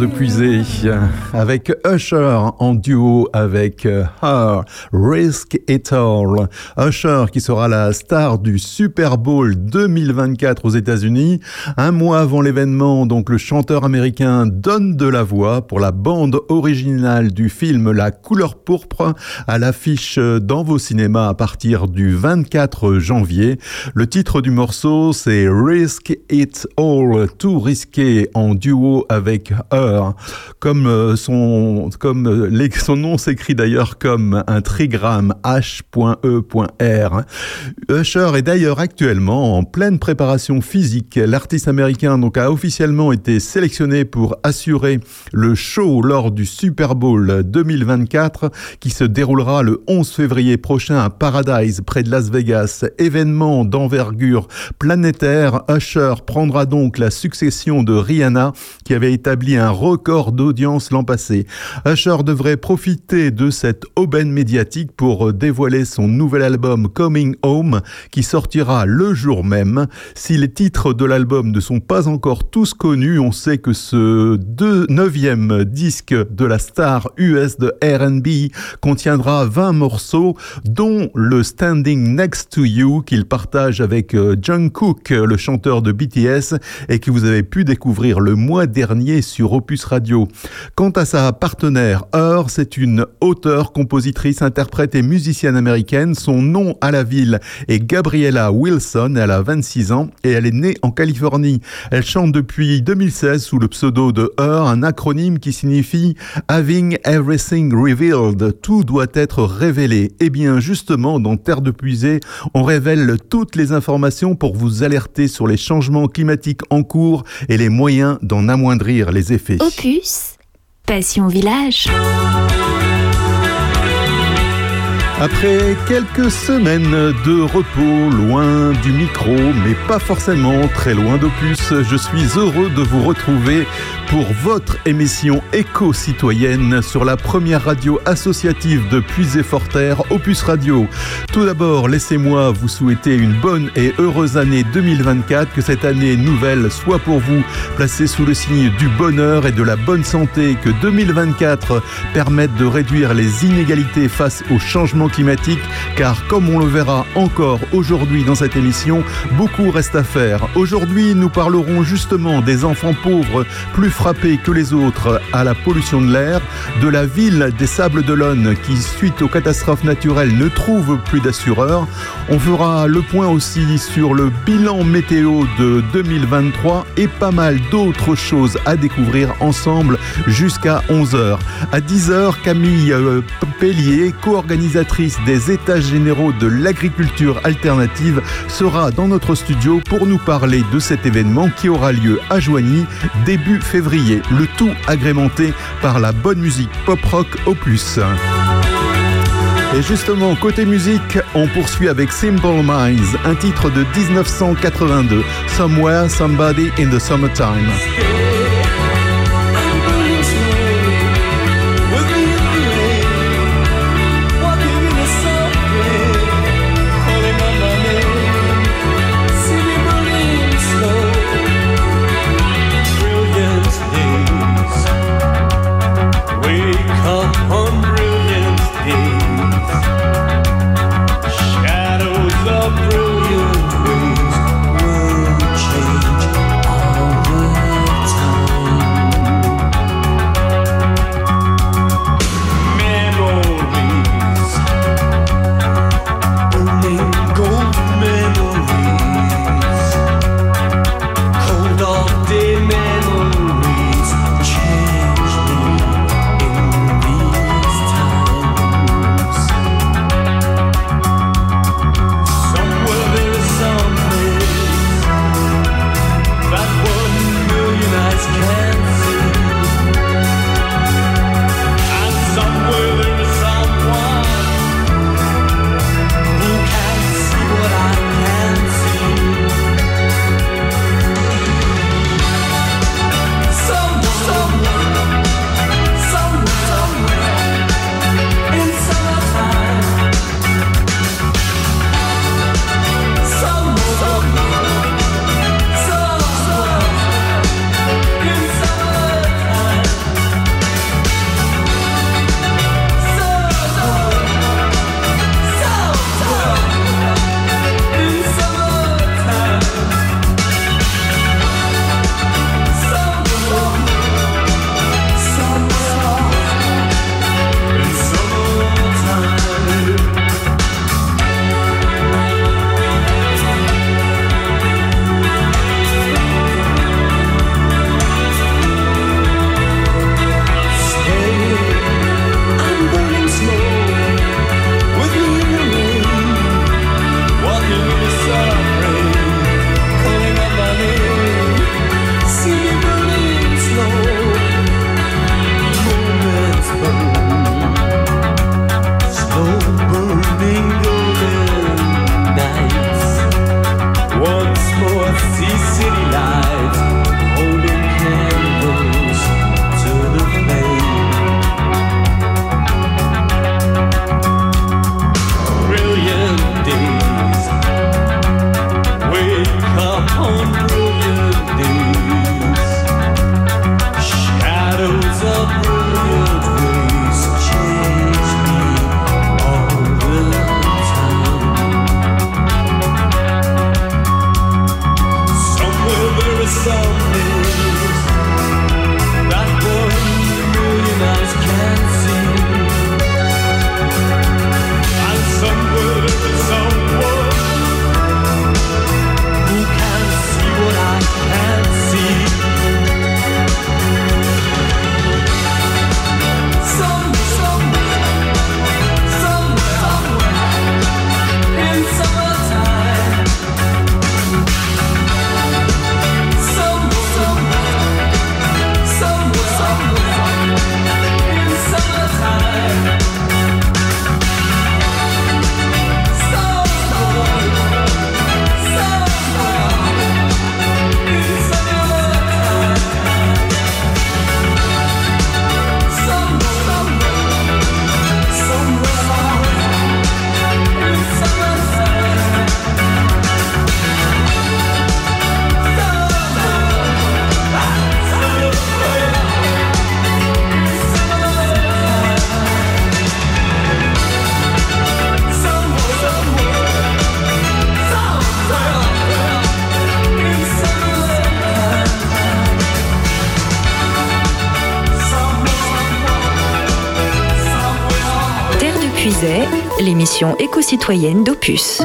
de Puisée avec Usher en duo avec euh, Her, Risk It All. Usher qui sera la star du Super Bowl 2024 aux États-Unis. Un mois avant l'événement, donc le chanteur américain donne de la voix pour la bande originale du film La couleur pourpre à l'affiche dans vos cinémas à partir du 24 janvier. Le titre du morceau c'est Risk It All, tout risqué en duo avec Her. Comme euh, son, comme euh, son nom s'écrit d'ailleurs comme un trigramme H.E.R. Usher est d'ailleurs actuellement en pleine préparation physique. L'artiste américain a officiellement été sélectionné pour assurer le show lors du Super Bowl 2024 qui se déroulera le 11 février prochain à Paradise près de Las Vegas. Événement d'envergure planétaire, Usher prendra donc la succession de Rihanna qui avait établi un record d'audience l'an passé. Usher profiter de cette aubaine médiatique pour dévoiler son nouvel album Coming Home qui sortira le jour même. Si les titres de l'album ne sont pas encore tous connus, on sait que ce deux- neuvième disque de la star US de R&B contiendra 20 morceaux, dont le Standing Next to You qu'il partage avec euh, Jungkook, le chanteur de BTS, et que vous avez pu découvrir le mois dernier sur Opus Radio. Quant à sa partenaire, Heure, c'est une auteure, compositrice, interprète et musicienne américaine. Son nom à la ville est Gabriella Wilson. Elle a 26 ans et elle est née en Californie. Elle chante depuis 2016 sous le pseudo de Heure, un acronyme qui signifie Having Everything Revealed. Tout doit être révélé. Eh bien, justement, dans Terre de Puisée, on révèle toutes les informations pour vous alerter sur les changements climatiques en cours et les moyens d'en amoindrir les effets. Opus, Passion Village. Après quelques semaines de repos loin du micro, mais pas forcément très loin d'Opus, je suis heureux de vous retrouver pour votre émission éco-citoyenne sur la première radio associative de Puisé-Forterre, Opus Radio. Tout d'abord, laissez-moi vous souhaiter une bonne et heureuse année 2024, que cette année nouvelle soit pour vous placée sous le signe du bonheur et de la bonne santé, que 2024 permette de réduire les inégalités face au changement climatique, car comme on le verra encore aujourd'hui dans cette émission, beaucoup reste à faire. Aujourd'hui, nous parlerons justement des enfants pauvres plus frappés que les autres à la pollution de l'air, de la ville des Sables d'Olonne qui, suite aux catastrophes naturelles, ne trouve plus d'assureurs. On fera le point aussi sur le bilan météo de 2023 et pas mal d'autres choses à découvrir ensemble jusqu'à 11h. À 10h, Camille euh, Pellier, co-organisatrice des États généraux de l'agriculture alternative, sera dans notre studio pour nous parler de cet événement qui aura lieu à Joigny début février le tout agrémenté par la bonne musique pop-rock opus. Et justement, côté musique, on poursuit avec Simple Minds, un titre de 1982, Somewhere, Somebody in the Summertime. L'émission éco-citoyenne d'Opus.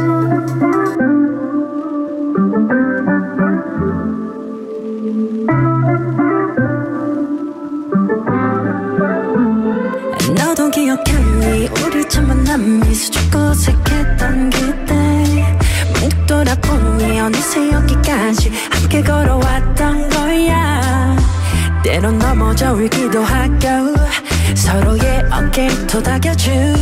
너도 기억하니 우리 첫 만남이 수줍고 어색했던 그때. 문득 돌아보니 어느새 여기까지 함께 걸어왔던 거야. 때론 넘어져 울기도 하고 서로의 어깨를 토닥여주고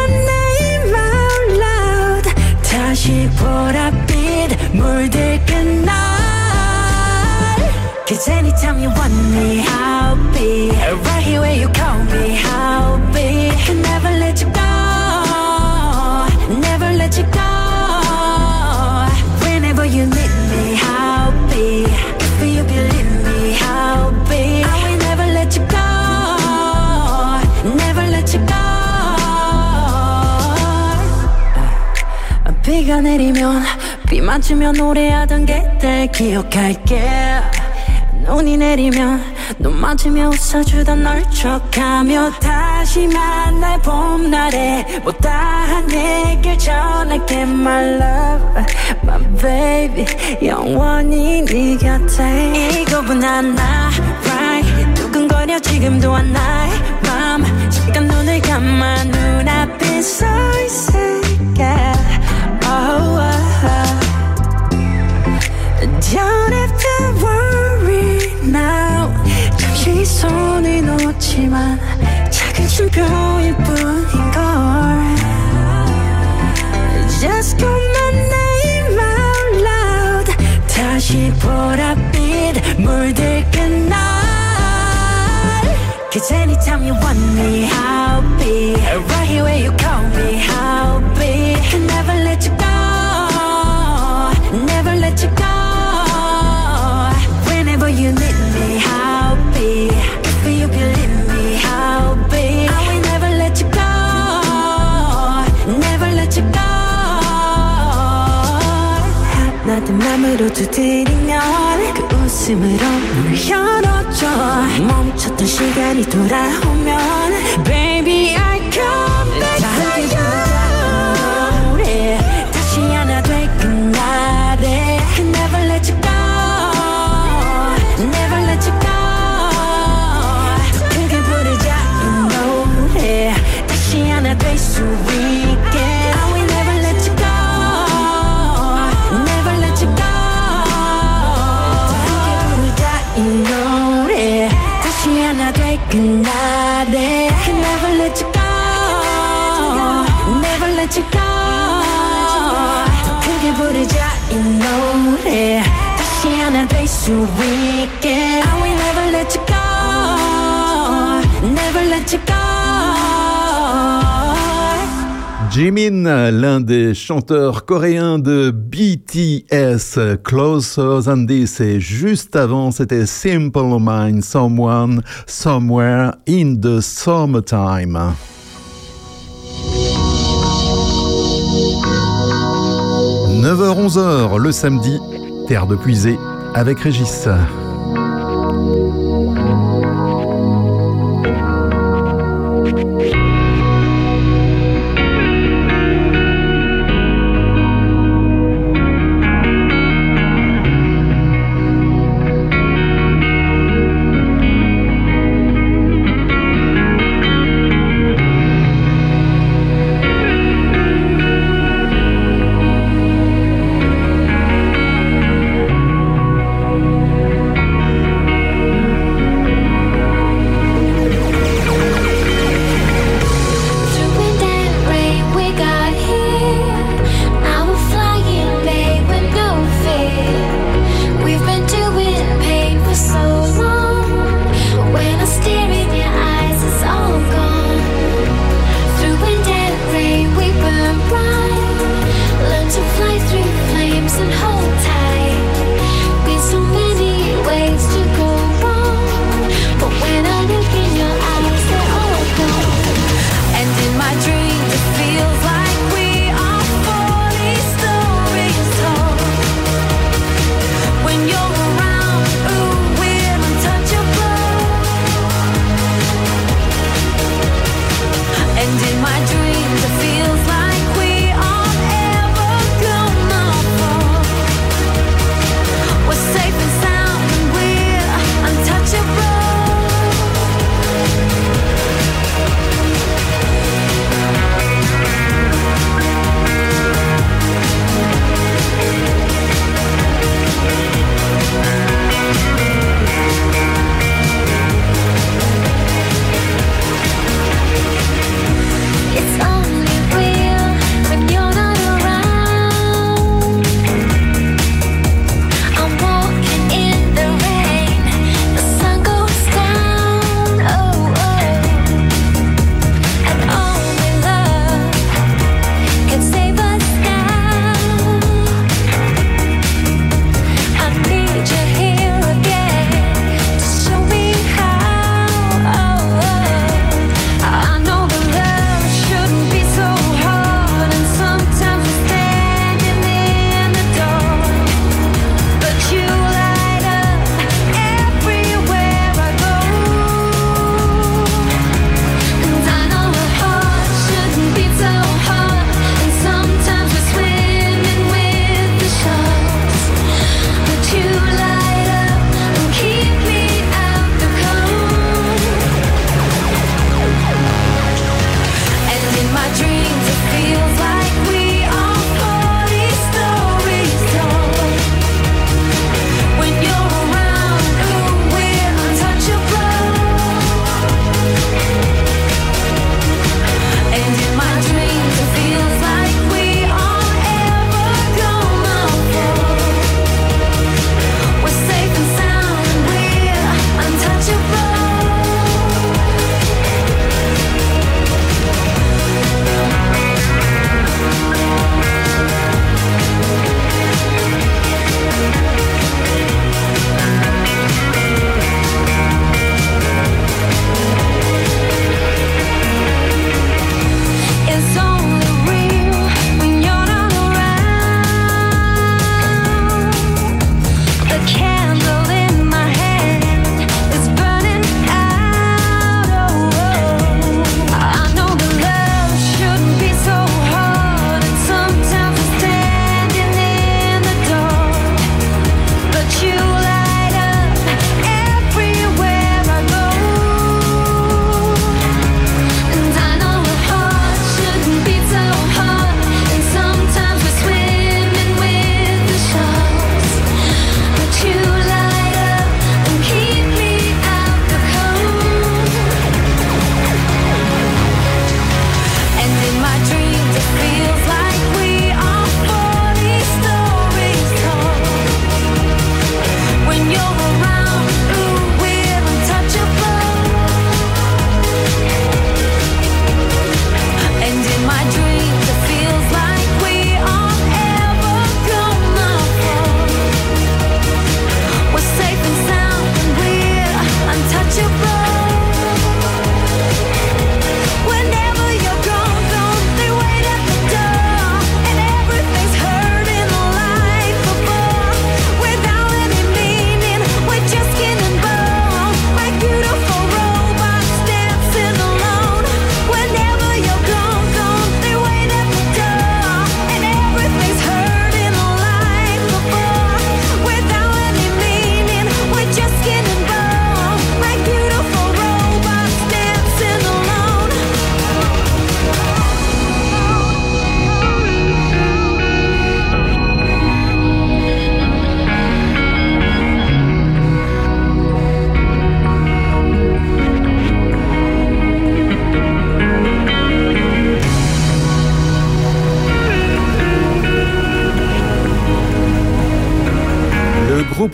me I'll be Right here where you call me I'll be Never let you go Never let you go Whenever you need me I'll be If you believe me I'll be I will never let you go Never let you go 비가 내리면 비 맞으며 노래하던 그때 기억할게 눈이 내리면 눈 맞으며 웃어주던 널 척하며 다시 만날 봄날에 못다한 얘길 전할게 my love my baby. 영원히 네 곁에. 이거보다 나 right. 두근거려 지금도 한 나의 맘 잠깐 눈을 감아 눈앞에 서 손을 놓지만 작은 쉼표일 뿐인걸 Just call my name out loud 다시 보랏빛 물들끈 날 Cause anytime you want me I'll be Right here where you call me 맘으로 두드리면 그 웃음으로 문을 열어줘 멈췄던 시간이 돌아오면 Jimin, l'un des chanteurs coréens de BTS, Closer Than This, et juste avant, c'était Simple Mind, Someone, Somewhere in the Summertime. « 9h-11h le samedi, Terre de Puisée avec Régis.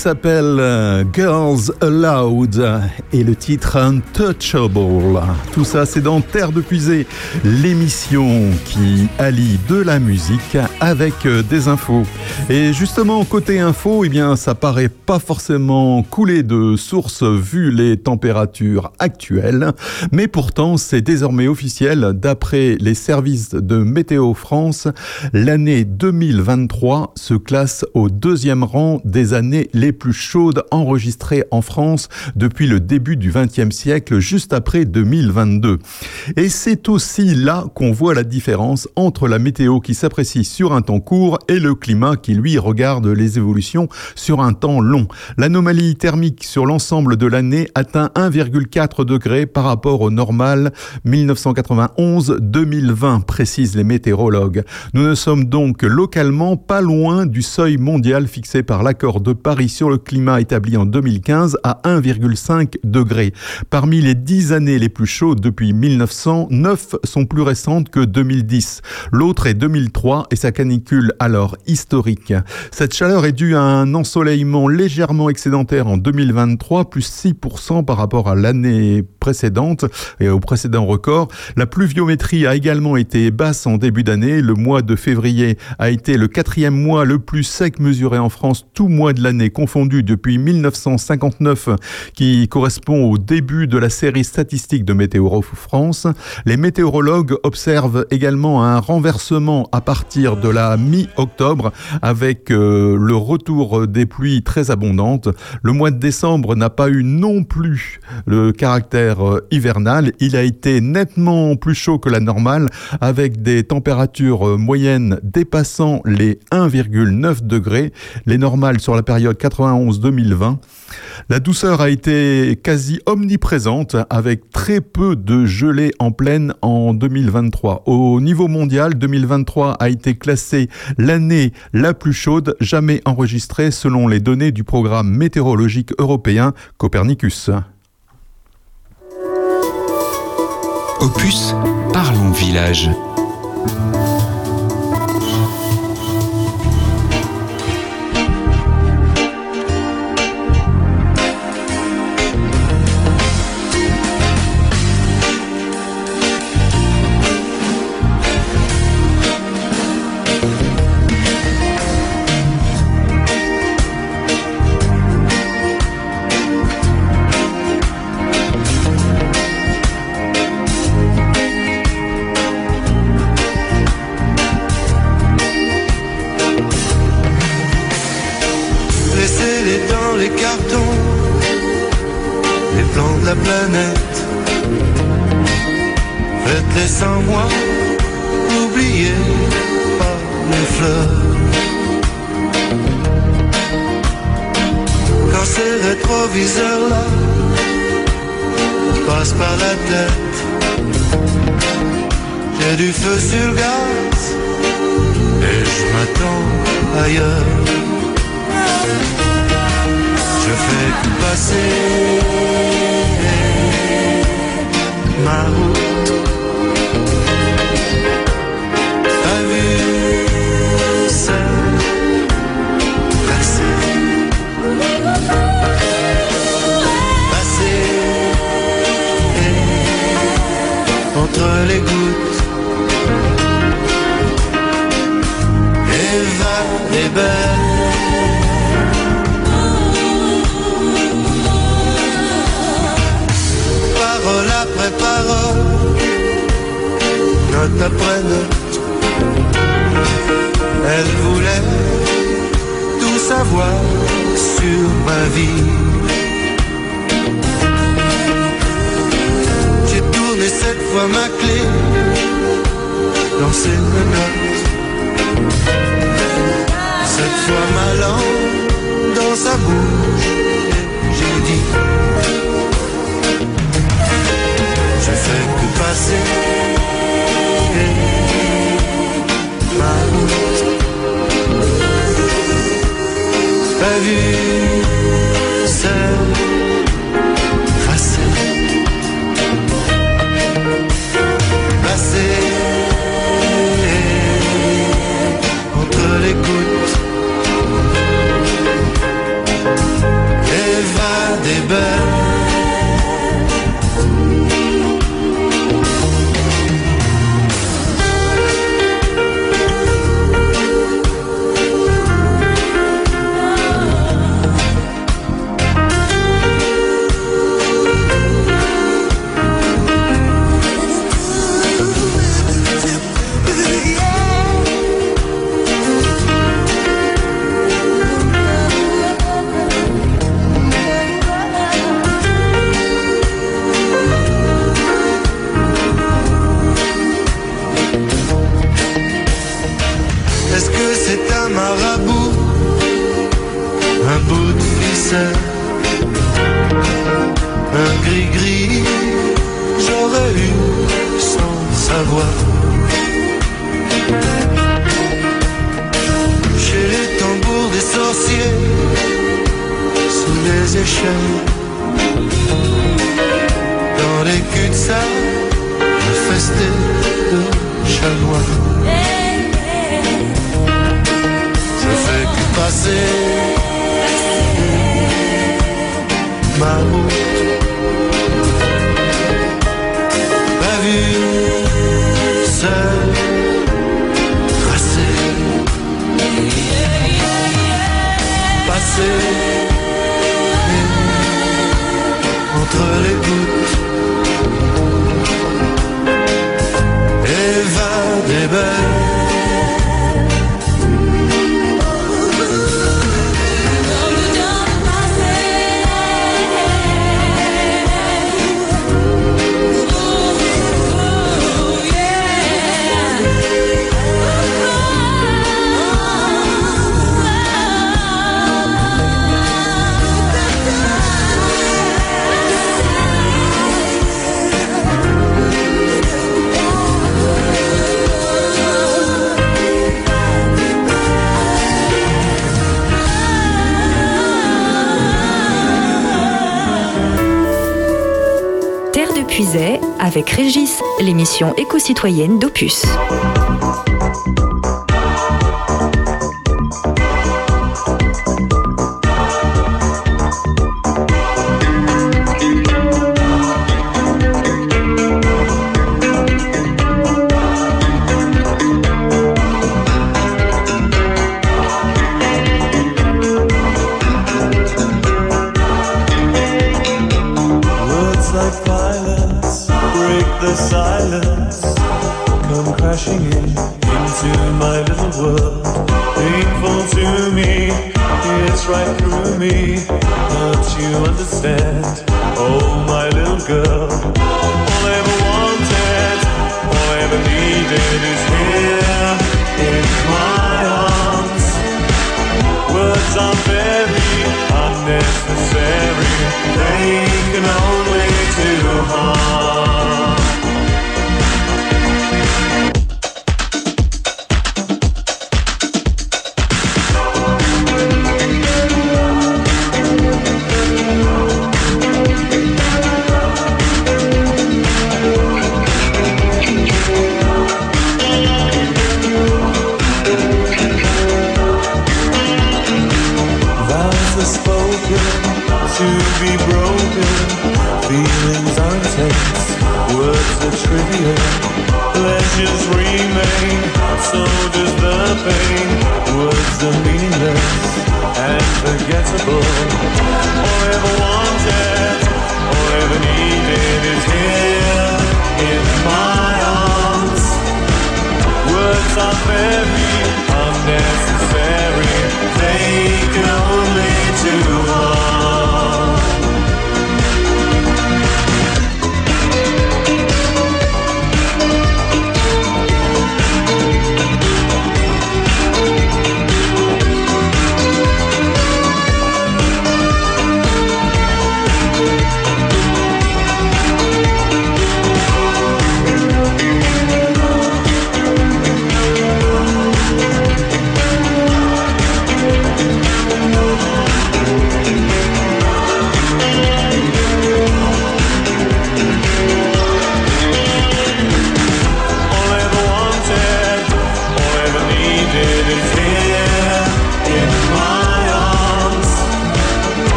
S'appelle euh, Girls Aloud et le titre Untouchable. Tout ça, c'est dans Terre de Puisée, l'émission qui allie de la musique avec euh, des infos. Et justement, côté info, eh bien, ça paraît pas forcément couler de source vu les températures actuelles, mais pourtant, c'est désormais officiel. D'après les services de Météo France, l'année 2023 se classe au deuxième rang des années les plus chaudes enregistrées en France depuis le début du XXe siècle, juste après 2022. Et c'est aussi là qu'on voit la différence entre la météo qui s'apprécie sur un temps court et le climat qui lui regarde les évolutions sur un temps long. L'anomalie thermique sur l'ensemble de l'année atteint 1,4 degré par rapport au normal 1991-2020, précisent les météorologues. Nous ne sommes donc localement pas loin du seuil mondial fixé par l'accord de Paris sur le climat établi en 2015 à 1,5 degré. Parmi les 10 années les plus chaudes depuis 1900, 9 sont plus récentes que 2010. L'autre est 2003 et sa canicule alors historique. Cette chaleur est due à un ensoleillement légèrement excédentaire en 2023, plus 6% par rapport à l'année précédente et au précédent record. La pluviométrie a également été basse en début d'année. Le mois de février a été le quatrième mois le plus sec mesuré en France, tout mois de l'année confondu depuis 1959, qui correspond au début de la série statistique de Météo France. Les météorologues observent également un renversement à partir de la mi-octobre avec euh, le retour des pluies très abondantes. Le mois de décembre n'a pas eu non plus le caractère euh, hivernal. Il a été nettement plus chaud que la normale avec des températures euh, moyennes dépassant les 1,9 degrés, les normales sur la période 91-2020. La douceur a été quasi omniprésente avec très peu de gelée en pleine en 2023. Au niveau mondial, 2023 a été classé l'année la plus chaude jamais enregistrée selon les données du programme météorologique européen Copernicus. Opus, parlons village. L'émission éco-citoyenne d'Opus.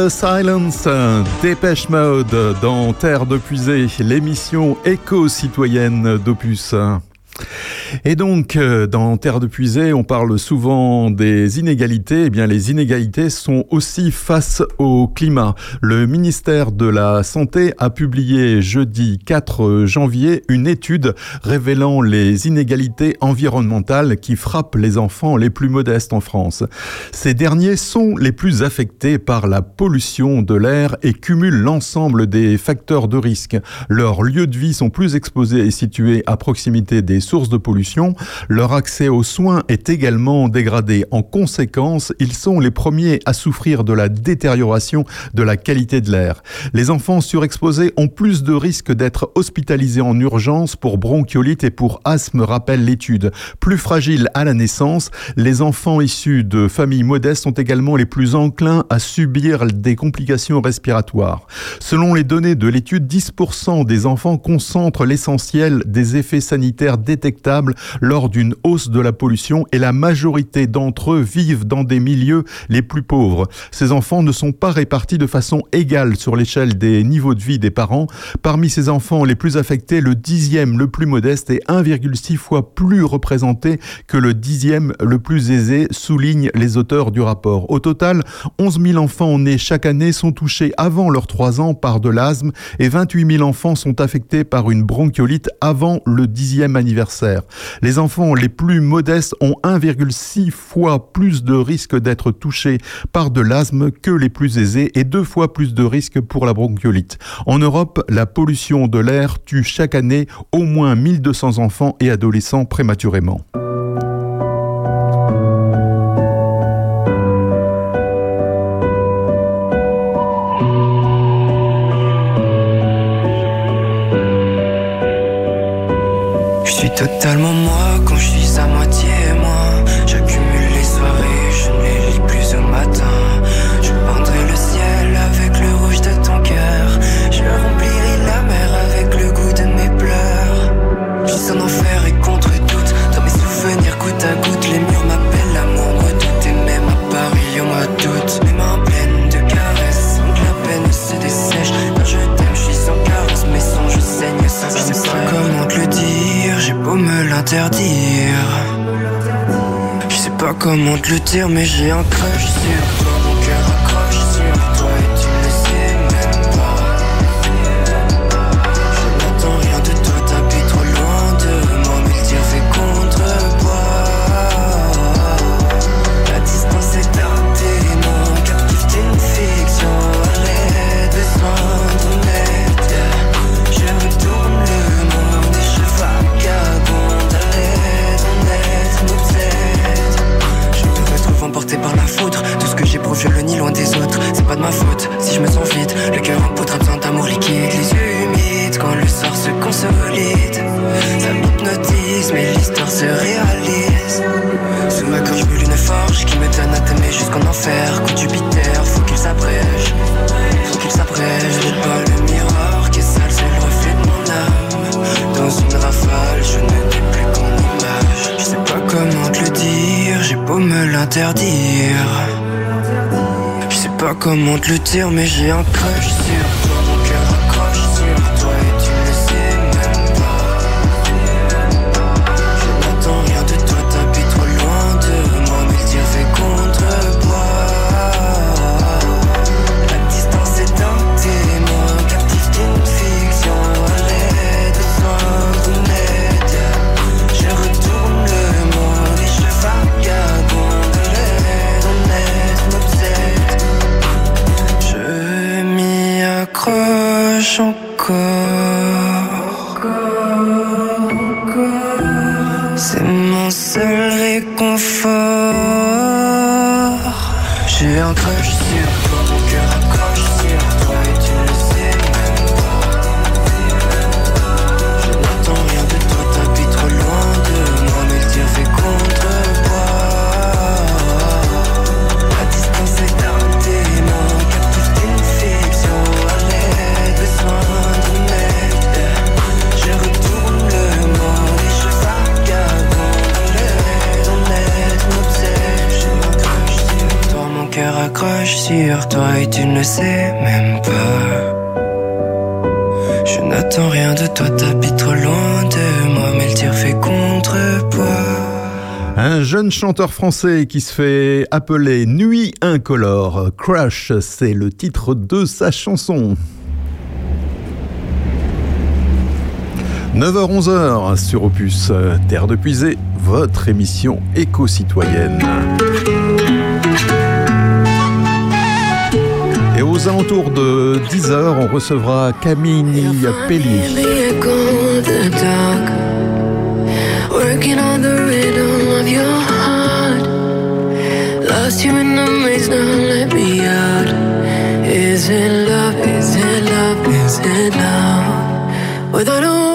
The Silence, Dépêche Mode dans Terre de Puisée, l'émission éco-citoyenne d'Opus. Et donc, euh, dans Terre de Puisée, on parle souvent des inégalités. Eh bien, les inégalités sont aussi face au climat. Le ministère de la Santé a publié jeudi 4 janvier une étude révélant les inégalités environnementales qui frappent les enfants les plus modestes en France. Ces derniers sont les plus affectés par la pollution de l'air et cumulent l'ensemble des facteurs de risque. Leurs lieux de vie sont plus exposés et situés à proximité des sources de pollution leur accès aux soins est également dégradé. En conséquence, ils sont les premiers à souffrir de la détérioration de la qualité de l'air. Les enfants surexposés ont plus de risques d'être hospitalisés en urgence pour bronchiolite et pour asthme, rappelle l'étude. Plus fragiles à la naissance, les enfants issus de familles modestes sont également les plus enclins à subir des complications respiratoires. Selon les données de l'étude, 10% des enfants concentrent l'essentiel des effets sanitaires détectables lors d'une hausse de la pollution et la majorité d'entre eux vivent dans des milieux les plus pauvres. Ces enfants ne sont pas répartis de façon égale sur l'échelle des niveaux de vie des parents. Parmi ces enfants les plus affectés, le dixième le plus modeste est 1,6 fois plus représenté que le dixième le plus aisé, soulignent les auteurs du rapport. Au total, 11 000 enfants nés chaque année sont touchés avant leurs 3 ans par de l'asthme et 28 000 enfants sont affectés par une bronchiolite avant le dixième anniversaire. Les enfants les plus modestes ont 1,6 fois plus de risques d'être touchés par de l'asthme que les plus aisés et deux fois plus de risques pour la bronchiolite. En Europe, la pollution de l'air tue chaque année au moins 1200 enfants et adolescents prématurément. totalement pas comment te le dire, mais j'ai un crush sur Je sais pas comment te le dire, mais j'ai un crush sur tu ne le sais même pas. Je n'attends rien de toi, t'habites trop loin de moi, mais le tir fait contrepoids. Un jeune chanteur français qui se fait appeler Nuit incolore, Crush, c'est le titre de sa chanson. 9h-11h sur Opus Terre de Puisée, votre émission éco-citoyenne. aux alentours de 10h, on recevra Camille Pelli. Love? Love?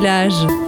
village.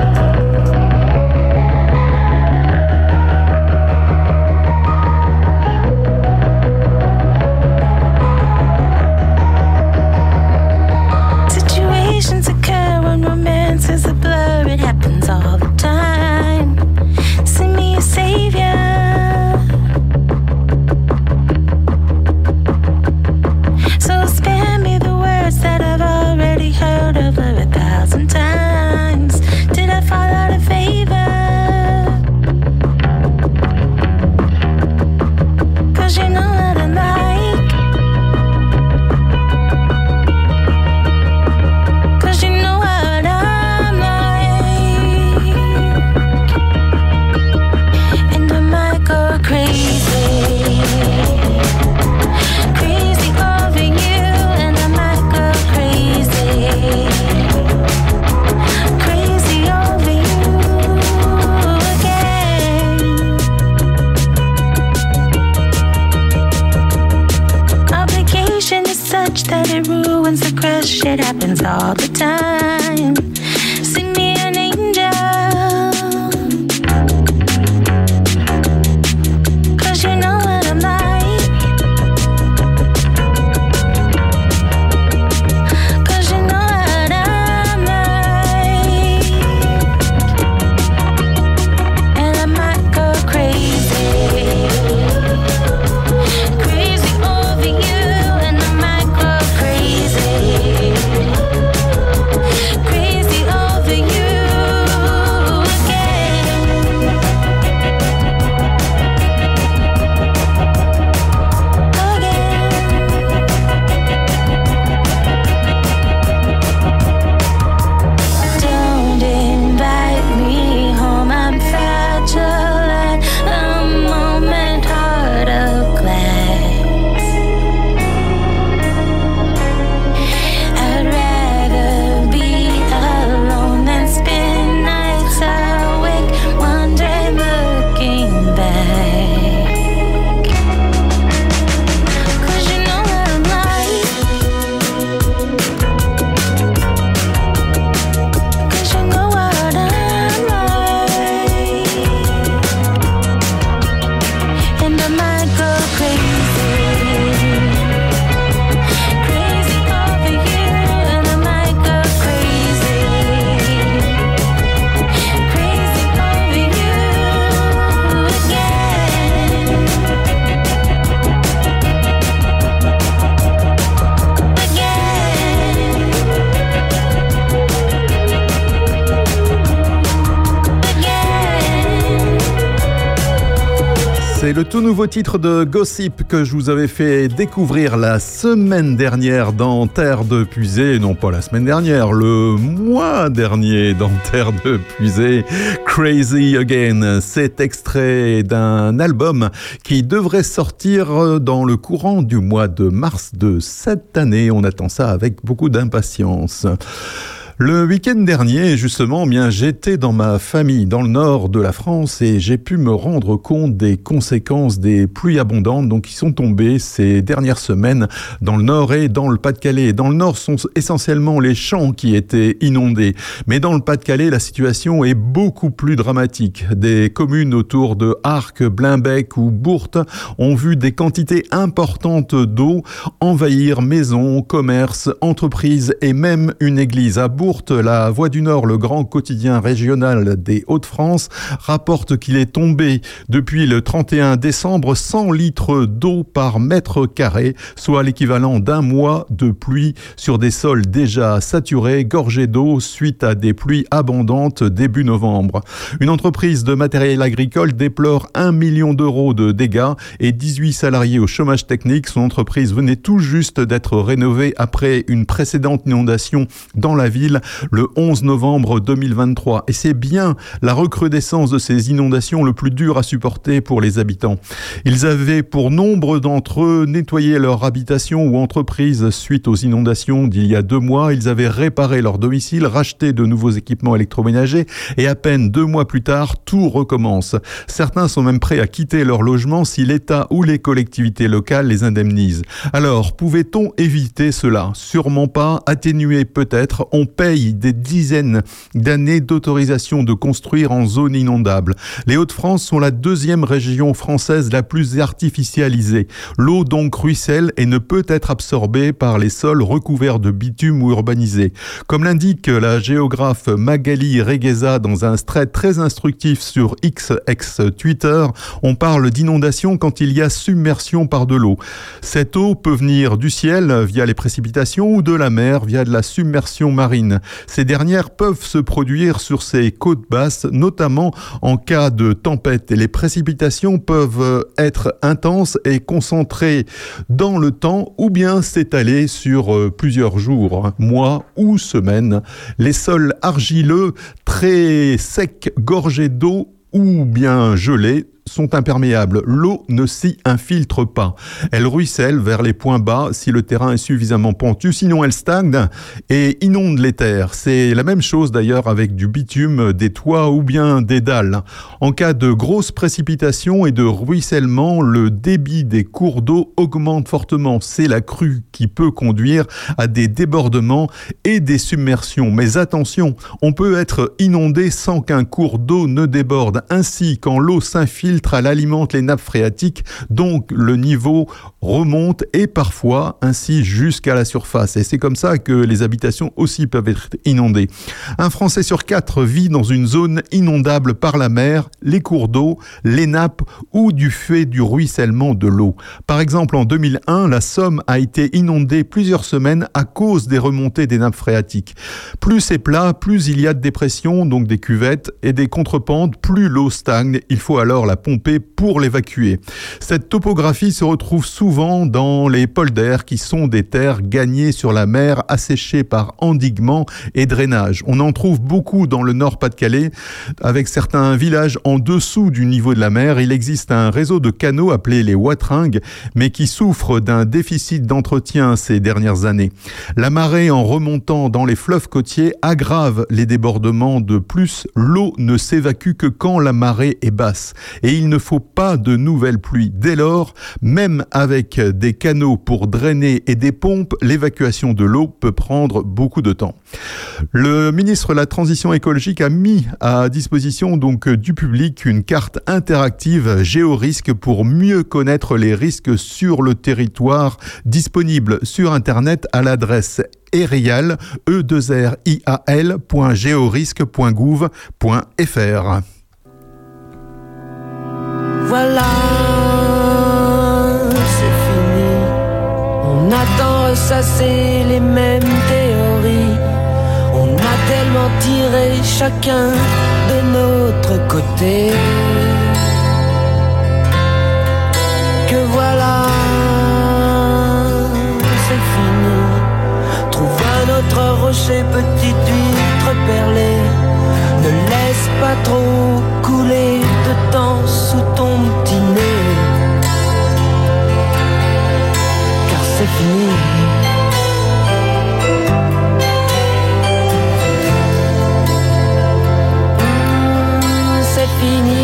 The crush. It happens all the time. Le tout nouveau titre de Gossip que je vous avais fait découvrir la semaine dernière dans Terre de Puisée. Non pas la semaine dernière, le mois dernier dans Terre de Puisée. Crazy Again. C'est extrait d'un album qui devrait sortir dans le courant du mois de mars de cette année. On attend ça avec beaucoup d'impatience. Le week-end dernier, justement, bien, j'étais dans ma famille dans le nord de la France et j'ai pu me rendre compte des conséquences des pluies abondantes donc qui sont tombées ces dernières semaines dans le nord et dans le Pas-de-Calais. Dans le nord sont essentiellement les champs qui étaient inondés, mais dans le Pas-de-Calais, la situation est beaucoup plus dramatique. Des communes autour de Arc, Blimbec ou Bourte ont vu des quantités importantes d'eau envahir maisons, commerces, entreprises et même une église à La Voix du Nord, le grand quotidien régional des Hauts-de-France, rapporte qu'il est tombé depuis le 31 décembre 100 litres d'eau par mètre carré, soit l'équivalent d'un mois de pluie sur des sols déjà saturés, gorgés d'eau suite à des pluies abondantes début novembre. Une entreprise de matériel agricole déplore 1 million d'euros de dégâts et 18 salariés au chômage technique. Son entreprise venait tout juste d'être rénovée après une précédente inondation dans la ville le 11 novembre 2023. Et c'est bien la recrudescence de ces inondations le plus dur à supporter pour les habitants. Ils avaient pour nombre d'entre eux nettoyé leur habitation ou entreprise suite aux inondations d'il y a deux mois. Ils avaient réparé leur domicile, racheté de nouveaux équipements électroménagers et à peine deux mois plus tard, tout recommence. Certains sont même prêts à quitter leur logement si l'État ou les collectivités locales les indemnisent. Alors, pouvait-on éviter cela? Sûrement pas, atténuer peut-être. On paye des dizaines d'années d'autorisation de construire en zone inondable. Les Hauts-de-France sont la deuxième région française la plus artificialisée. L'eau donc ruisselle et ne peut être absorbée par les sols recouverts de bitume ou urbanisés. Comme l'indique la géographe Magali Regueza dans un thread très instructif sur X ex Twitter, on parle d'inondation quand il y a submersion par de l'eau. Cette eau peut venir du ciel via les précipitations ou de la mer via de la submersion marine. Ces dernières peuvent se produire sur ces côtes basses, notamment en cas de tempête. Les précipitations peuvent être intenses et concentrées dans le temps ou bien s'étaler sur euh, plusieurs jours, mois ou semaines. Les sols argileux, très secs, gorgés d'eau ou bien gelés sont imperméables. L'eau ne s'y infiltre pas. Elle ruisselle vers les points bas si le terrain est suffisamment pentu, sinon elle stagne et inonde les terres. C'est la même chose d'ailleurs avec du bitume, des toits ou bien des dalles. En cas de grosses précipitations et de ruissellement, le débit des cours d'eau augmente fortement. C'est la crue qui peut conduire à des débordements et des submersions. Mais attention, on peut être inondé sans qu'un cours d'eau ne déborde. Ainsi, quand l'eau s'infiltre, elle alimente les nappes phréatiques, donc le niveau remonte et parfois ainsi jusqu'à la surface. Et c'est comme ça que les habitations aussi peuvent être inondées. Un Français sur quatre vit dans une zone inondable par la mer, les cours d'eau, les nappes ou du fait du ruissellement de l'eau. Par exemple, en 2001, la Somme a été inondée plusieurs semaines à cause des remontées des nappes phréatiques. Plus c'est plat, plus il y a de dépressions, donc des cuvettes et des contrepentes, plus l'eau stagne. Il faut alors la pour l'évacuer. Cette topographie se retrouve souvent dans les polders qui sont des terres gagnées sur la mer asséchées par endiguement et drainage. On en trouve beaucoup dans le nord Pas-de-Calais avec certains villages en dessous du niveau de la mer. Il existe un réseau de canaux appelé les Watringues mais qui souffre d'un déficit d'entretien ces dernières années. La marée en remontant dans les fleuves côtiers aggrave les débordements de plus. L'eau ne s'évacue que quand la marée est basse il ne faut pas de nouvelles pluies. Dès lors, même avec des canaux pour drainer et des pompes, l'évacuation de l'eau peut prendre beaucoup de temps. Le ministre de la Transition écologique a mis à disposition du public une carte interactive géorisque pour mieux connaître les risques sur le territoire disponible sur internet à l'adresse erial e 2 r i a l.géorisque.gouv.fr. Voilà, c'est fini. On attend ressasser les mêmes théories. On a tellement tiré chacun de notre côté. Que voilà, c'est fini. Trouve un autre rocher, petite huître perlée. Ne laisse pas trop couler de temps sous ton petit nez. Car c'est fini. C'est fini.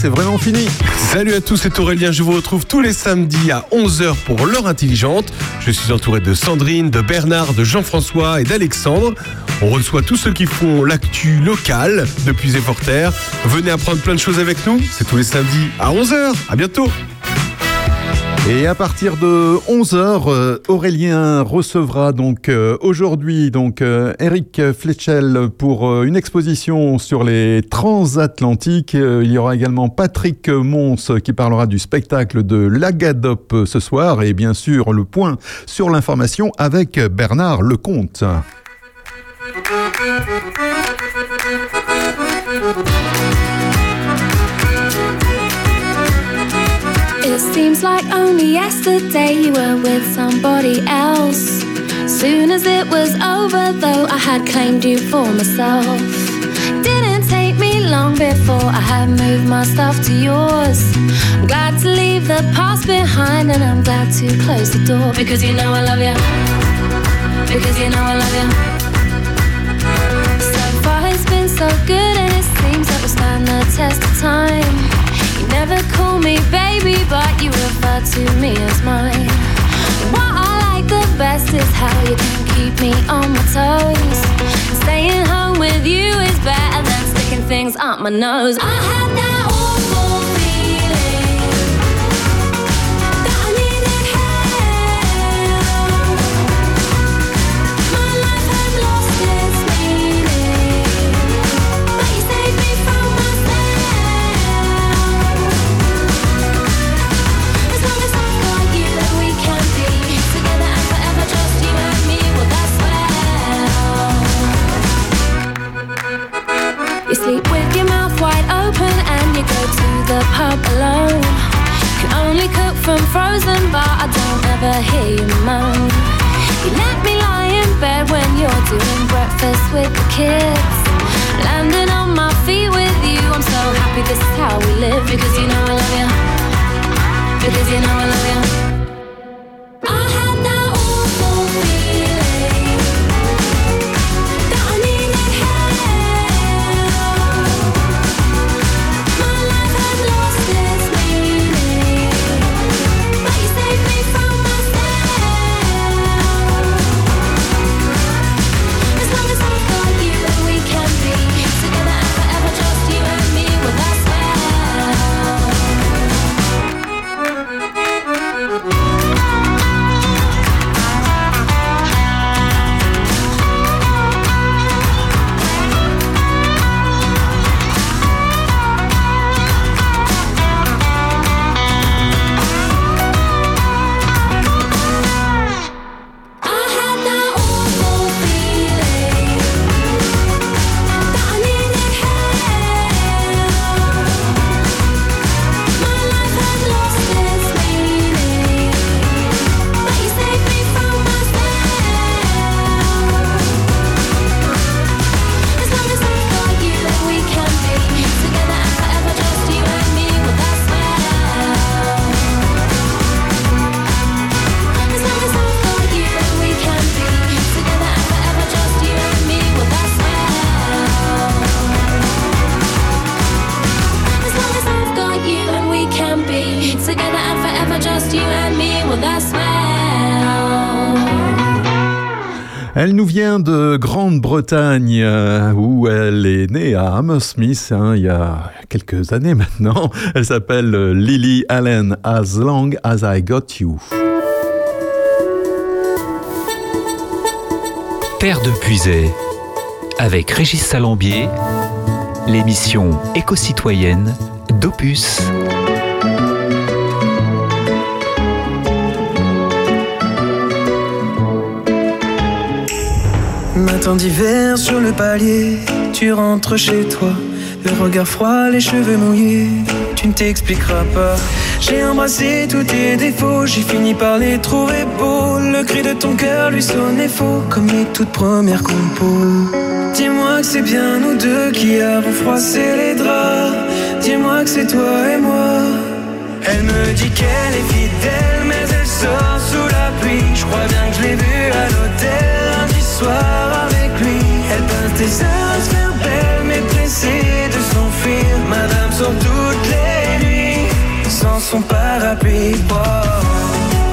C'est vraiment fini. Salut à tous, c'est Aurélien. Je vous retrouve tous les samedis à 11h pour l'heure intelligente. Je suis entouré de Sandrine, de Bernard, de Jean-François et d'Alexandre. On reçoit tous ceux qui font l'actu locale depuis Forterre. Venez apprendre plein de choses avec nous. C'est tous les samedis à 11h. À bientôt. Et à partir de 11h, euh, Aurélien recevra donc euh, aujourd'hui euh, Eric Fletchel pour une exposition sur les transatlantiques. Il y aura également Patrick Mons qui parlera du spectacle de l'Agadop ce soir et bien sûr le point sur l'information avec Bernard Lecomte. Seems like only yesterday you were with somebody else. Soon as it was over, though, I had claimed you for myself. Didn't take me long before I had moved my stuff to yours. I'm glad to leave the past behind, and I'm glad to close the door because you know I love you. Because you know I love you. So far it's been so good, and it seems that we'll stand the test of time. Never call me baby, but you refer to me as mine. What I like the best is how you can keep me on my toes. Staying home with you is better than sticking things up my nose. I had that awful You sleep with your mouth wide open and you go to the pub alone. Can only cook from frozen, but I don't ever hear you moan. You let me lie in bed when you're doing breakfast with the kids. Landing on my feet with you, I'm so happy this is how we live because you know I love you. Because you know I love you. I had that awful feeling Elle nous vient de Grande-Bretagne, euh, où elle est née à Hammersmith hein, il y a quelques années maintenant. Elle s'appelle euh, Lily Allen, As Long As I Got You. Terre de Puisay, avec Régis Salambier, l'émission éco-citoyenne d'Opus. Matin d'hiver sur le palier, tu rentres chez toi. Le regard froid, les cheveux mouillés, tu ne t'expliqueras pas. J'ai embrassé tous tes défauts, j'ai fini par les trouver beaux. Le cri de ton cœur lui sonnait faux, comme les toutes premières compos. Dis-moi que c'est bien nous deux qui avons froissé les draps. Dis-moi que c'est toi et moi. Elle me dit qu'elle est fidèle, mais elle sort sous la pluie. Je crois bien que je l'ai vue à l'hôtel lundi soir tes heures faire belle, mais pressée de s'enfuir. Madame sort toutes les nuits sans son parapluie. Oh,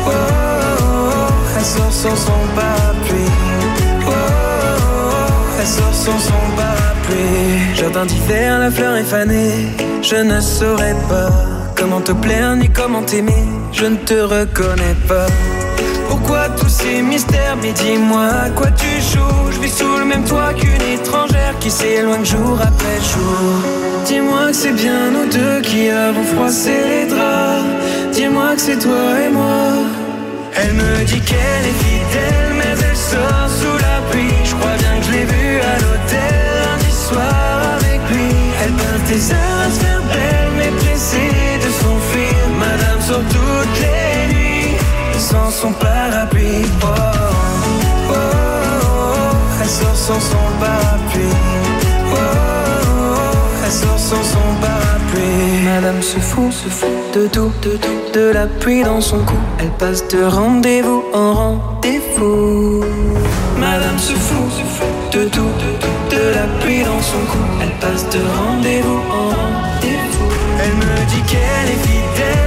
oh, oh. Elle sort sans son parapluie. Oh, oh, oh. Elle sort sans son parapluie. Jardin d'hiver, la fleur est fanée. Je ne saurais pas comment te plaire ni comment t'aimer. Je ne te reconnais pas. Pourquoi tous ces mystères? Mais dis-moi à quoi tu joues? Je vis sous le même toit qu'une étrangère Qui s'éloigne jour après jour. Dis-moi que c'est bien nous deux qui avons froissé les draps. Dis-moi que c'est toi et moi. Elle me dit qu'elle est fidèle Mais elle sort sous la pluie. Je crois bien que je l'ai vue à l'hôtel Lundi soir avec lui. Elle peint tes heures à se faire Mais pressée de s'enfuir. Madame sort toutes les nuits sans son parapluie. Oh, oh, oh, oh, elle sort sans son parapluie. Oh, oh, oh, elle sort sans son parapluie. Madame se fout, se fout de tout, de tout, de la pluie dans son cou. Elle passe de rendez-vous en rendez-vous. Madame se fout, se fout de tout, de tout, de la pluie dans son cou. Elle passe de rendez-vous en rendez-vous. Elle me dit qu'elle est fidèle,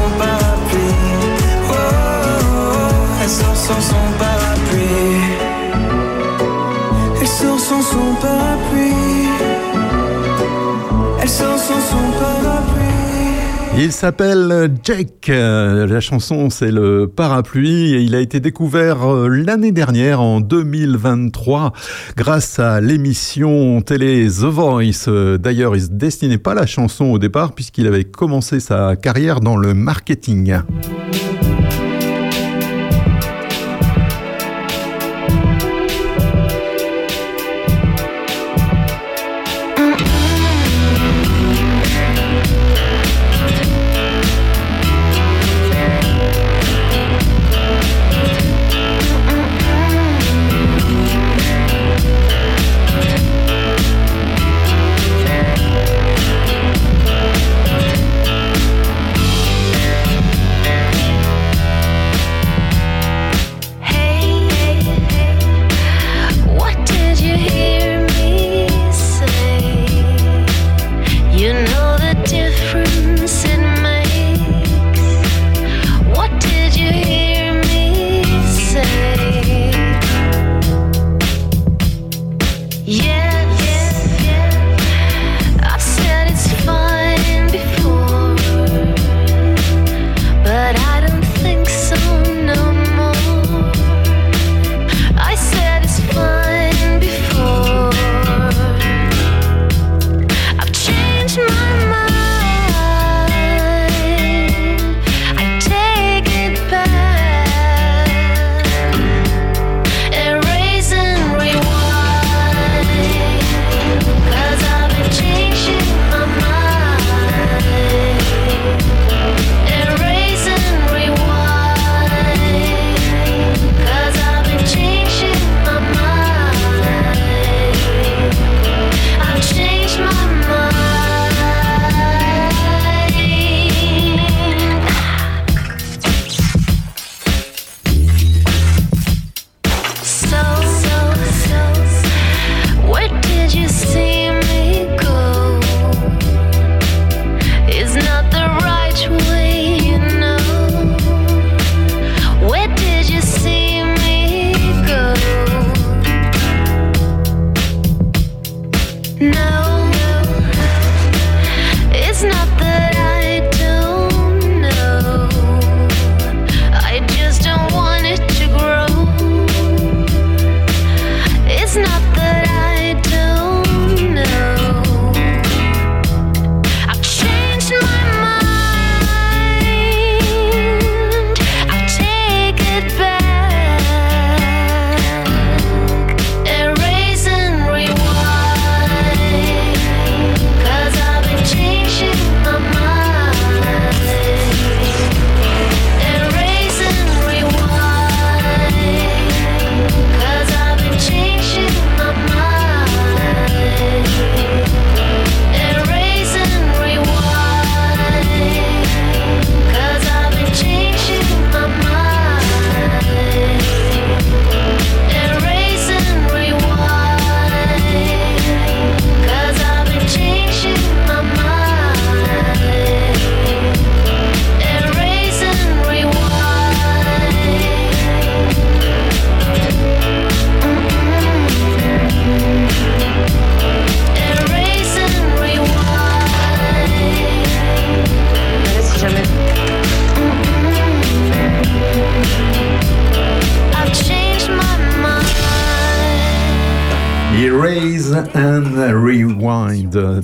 Il s'appelle Jake. Euh, La chanson, c'est le parapluie et il a été découvert euh, l'année dernière, en 2023, grâce à l'émission télé The Voice. Euh, D'ailleurs, il ne se destinait pas la chanson au départ puisqu'il avait commencé sa carrière dans le marketing.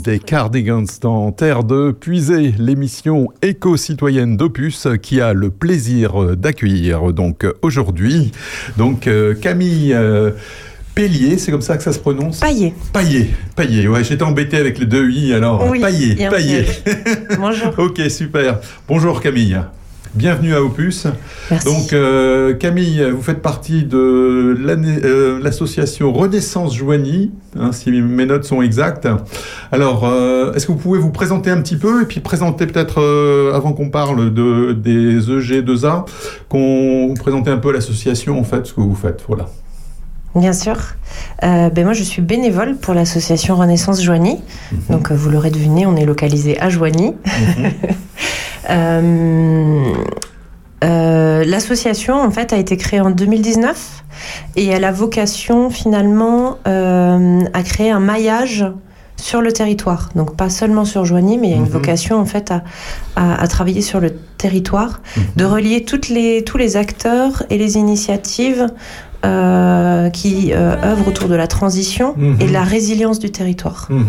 Des Cardigans dans Terre de Puisée, l'émission éco-citoyenne d'Opus qui a le plaisir d'accueillir donc aujourd'hui donc euh, Camille euh, Pellier, c'est comme ça que ça se prononce? Paillet. Paillet, Paillet, ouais, j'étais embêté avec les deux i alors. Oui, Paillet, Paillet. Bonjour. ok, super. Bonjour Camille. Bienvenue à Opus. Merci. Donc euh, Camille, vous faites partie de euh, l'association Renaissance Joigny, hein, si mes notes sont exactes. Alors, euh, est-ce que vous pouvez vous présenter un petit peu et puis présenter peut-être, euh, avant qu'on parle de, des EG2A, qu'on vous présenter un peu l'association, en fait, ce que vous faites. Voilà. Bien sûr. Euh, ben moi, je suis bénévole pour l'association Renaissance Joigny. Donc, euh, vous l'aurez deviné, on est localisé à Joigny. Euh, l'association, en fait, a été créée en 2019 et elle a vocation, finalement, euh, à créer un maillage sur le territoire. Donc, pas seulement sur Joigny, mais il y a une Mhm. vocation, en fait, à, à- à travailler sur le territoire, de relier toutes les, tous les acteurs et les initiatives euh, qui euh, œuvrent autour de la transition Mhm. et de la résilience du territoire. Mhm.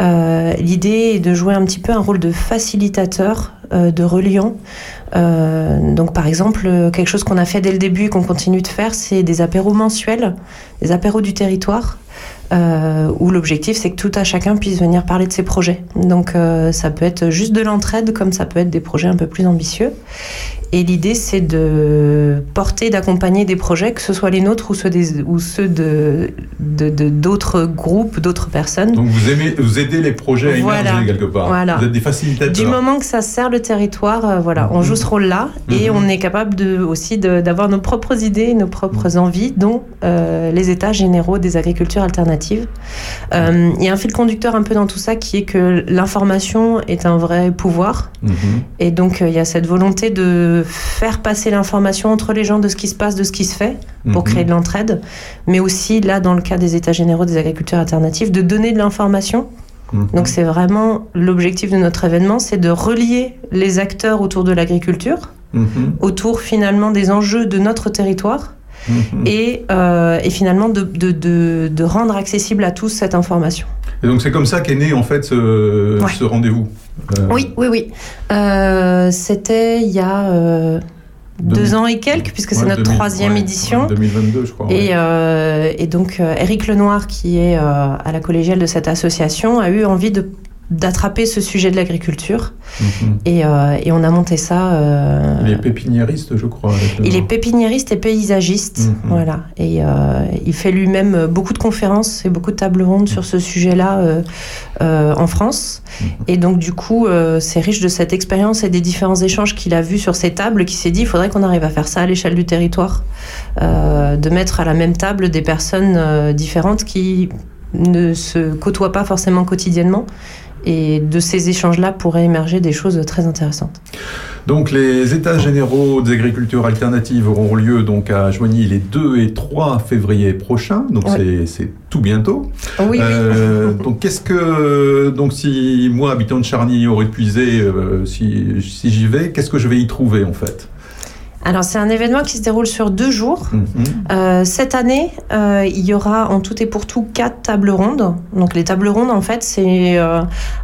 Euh, L'idée est de jouer un petit peu un rôle de facilitateur, de reliant. Euh, donc, par exemple, quelque chose qu'on a fait dès le début et qu'on continue de faire, c'est des apéros mensuels, des apéros du territoire, euh, où l'objectif c'est que tout à chacun puisse venir parler de ses projets. Donc, euh, ça peut être juste de l'entraide, comme ça peut être des projets un peu plus ambitieux. Et l'idée, c'est de porter, d'accompagner des projets, que ce soit les nôtres ou ceux, des, ou ceux de, de- de- d'autres groupes, d'autres personnes. Donc vous, aimez, vous aidez les projets à émerger Voilà. quelque part. Voilà. Vous êtes des facilitateurs. Du moment que ça sert le territoire, euh, voilà, on Mhm. joue ce rôle-là et Mhm. on est capable de, aussi d'avoir nos propres idées, nos propres Mhm. envies, dont euh, les états généraux des agricultures alternatives. Euh, Il y a un fil conducteur un peu dans tout ça qui est que l'information est un vrai pouvoir Mhm. et donc il y a cette volonté de faire passer l'information entre les gens de ce qui se passe, de ce qui se fait pour Mhm. créer de l'entraide, mais aussi là dans le cas des états généraux des agricultures alternatives de donner de l'information Mhm. donc c'est vraiment l'objectif de notre événement, c'est de relier les acteurs autour de l'agriculture, Mhm. autour finalement des enjeux de notre territoire, et, euh, et finalement de, de, de, de rendre accessible à tous cette information. Et donc c'est comme ça qu'est né en fait ce, Ouais. ce rendez-vous. Euh, Oui, oui, oui. Euh, C'était il y a euh, deux Deux- ans et quelques, puisque c'est notre 2000, troisième ouais, édition. ouais, 2022 je crois. Et, et donc, Éric Lenoir, qui est à la collégiale de cette association, a eu envie de d'attraper ce sujet de l'agriculture Mhm. et, euh, et on a monté ça euh, Il est pépiniériste je crois. il est pépiniériste et paysagiste Mhm. voilà et euh, il fait lui-même euh, beaucoup de conférences et beaucoup de tables rondes sur ce sujet-là euh, euh, en France Mhm. et donc du coup euh, c'est riche de cette expérience et des différents échanges qu'il a vus sur ces tables qui s'est dit il faudrait qu'on arrive à faire ça à l'échelle du territoire euh, de mettre à la même table des personnes euh, différentes qui ne se côtoient pas forcément quotidiennement et de ces échanges-là pourraient émerger des choses très intéressantes. Donc les états généraux des agricultures alternatives auront lieu donc à Joigny les 2 et 3 février prochains. Donc Ouais. c'est- c'est tout bientôt. Oui, Euh, donc qu'est-ce que donc si moi habitant de Charny aurait puisé euh, si, si j'y vais, qu'est-ce que je vais y trouver en fait? Alors c'est un événement qui se déroule sur deux jours. Mhm. Euh, cette année, euh, il y aura en tout et pour tout quatre tables rondes. Donc les tables rondes, en fait, c'est euh,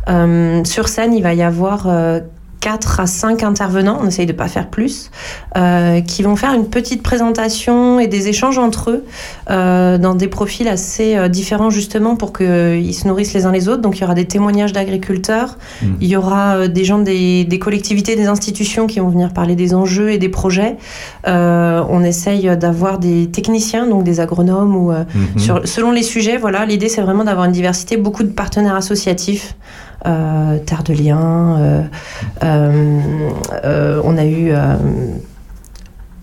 euh, sur scène, il va y avoir euh, 4 à 5 intervenants, on essaye de pas faire plus, euh, qui vont faire une petite présentation et des échanges entre eux euh, dans des profils assez euh, différents justement pour qu'ils se nourrissent les uns les autres. Donc il y aura des témoignages d'agriculteurs, Mhm. il y aura euh, des gens des, des collectivités, des institutions qui vont venir parler des enjeux et des projets. Euh, on essaye d'avoir des techniciens, donc des agronomes ou euh, sur, selon les sujets. Voilà, l'idée c'est vraiment d'avoir une diversité, beaucoup de partenaires associatifs. Euh, Terre de Liens, euh, euh, euh, on a eu,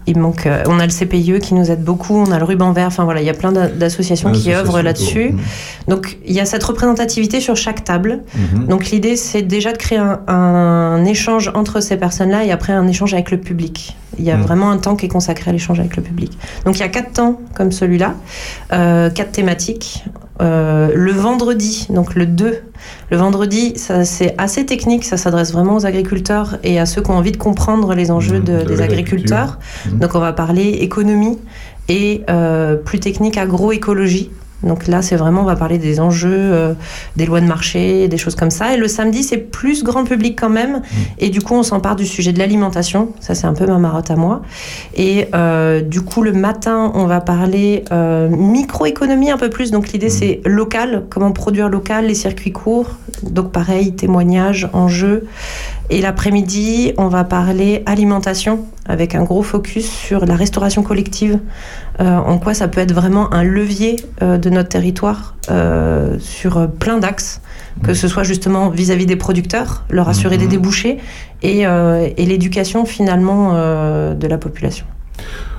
il manque, on a le CPIE qui nous aide beaucoup, on a le ruban vert, enfin voilà, il y a plein d'a- d'associations qui œuvrent là-dessus. Mhm. Donc il y a cette représentativité sur chaque table. Mhm. Donc l'idée, c'est déjà de créer un, un échange entre ces personnes-là et après un échange avec le public. Il y a Mm. vraiment un temps qui est consacré à l'échange avec le public. Donc il y a quatre temps comme celui-là, euh, quatre thématiques. Euh, le vendredi, donc le 2, le vendredi, c'est assez technique, ça s'adresse vraiment aux agriculteurs et à ceux qui ont envie de comprendre les enjeux Mm, de- de des agriculteurs. Mm. Donc on va parler économie et euh, plus technique agroécologie. Donc là, c'est vraiment, on va parler des enjeux, euh, des lois de marché, des choses comme ça. Et le samedi, c'est plus grand public quand même. Et du coup, on s'empare du sujet de l'alimentation. Ça, c'est un peu ma marotte à moi. Et euh, du coup, le matin, on va parler euh, microéconomie un peu plus. Donc l'idée, c'est local, comment produire local, les circuits courts. Donc pareil, témoignages, enjeux. Et l'après-midi, on va parler alimentation avec un gros focus sur la restauration collective, euh, en quoi ça peut être vraiment un levier euh, de notre territoire euh, sur plein d'axes, que ce soit justement vis-à-vis des producteurs, leur assurer des débouchés, et, euh, et l'éducation finalement euh, de la population.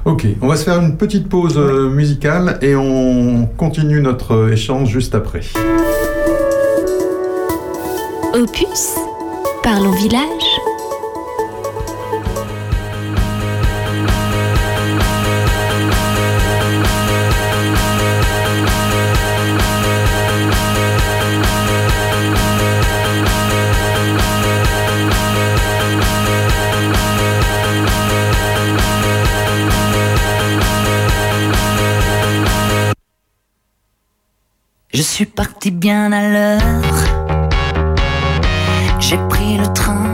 Ok, on va se faire une petite pause musicale et on continue notre échange juste après. Opus, parlons village. Je suis parti bien à l'heure. J'ai pris le train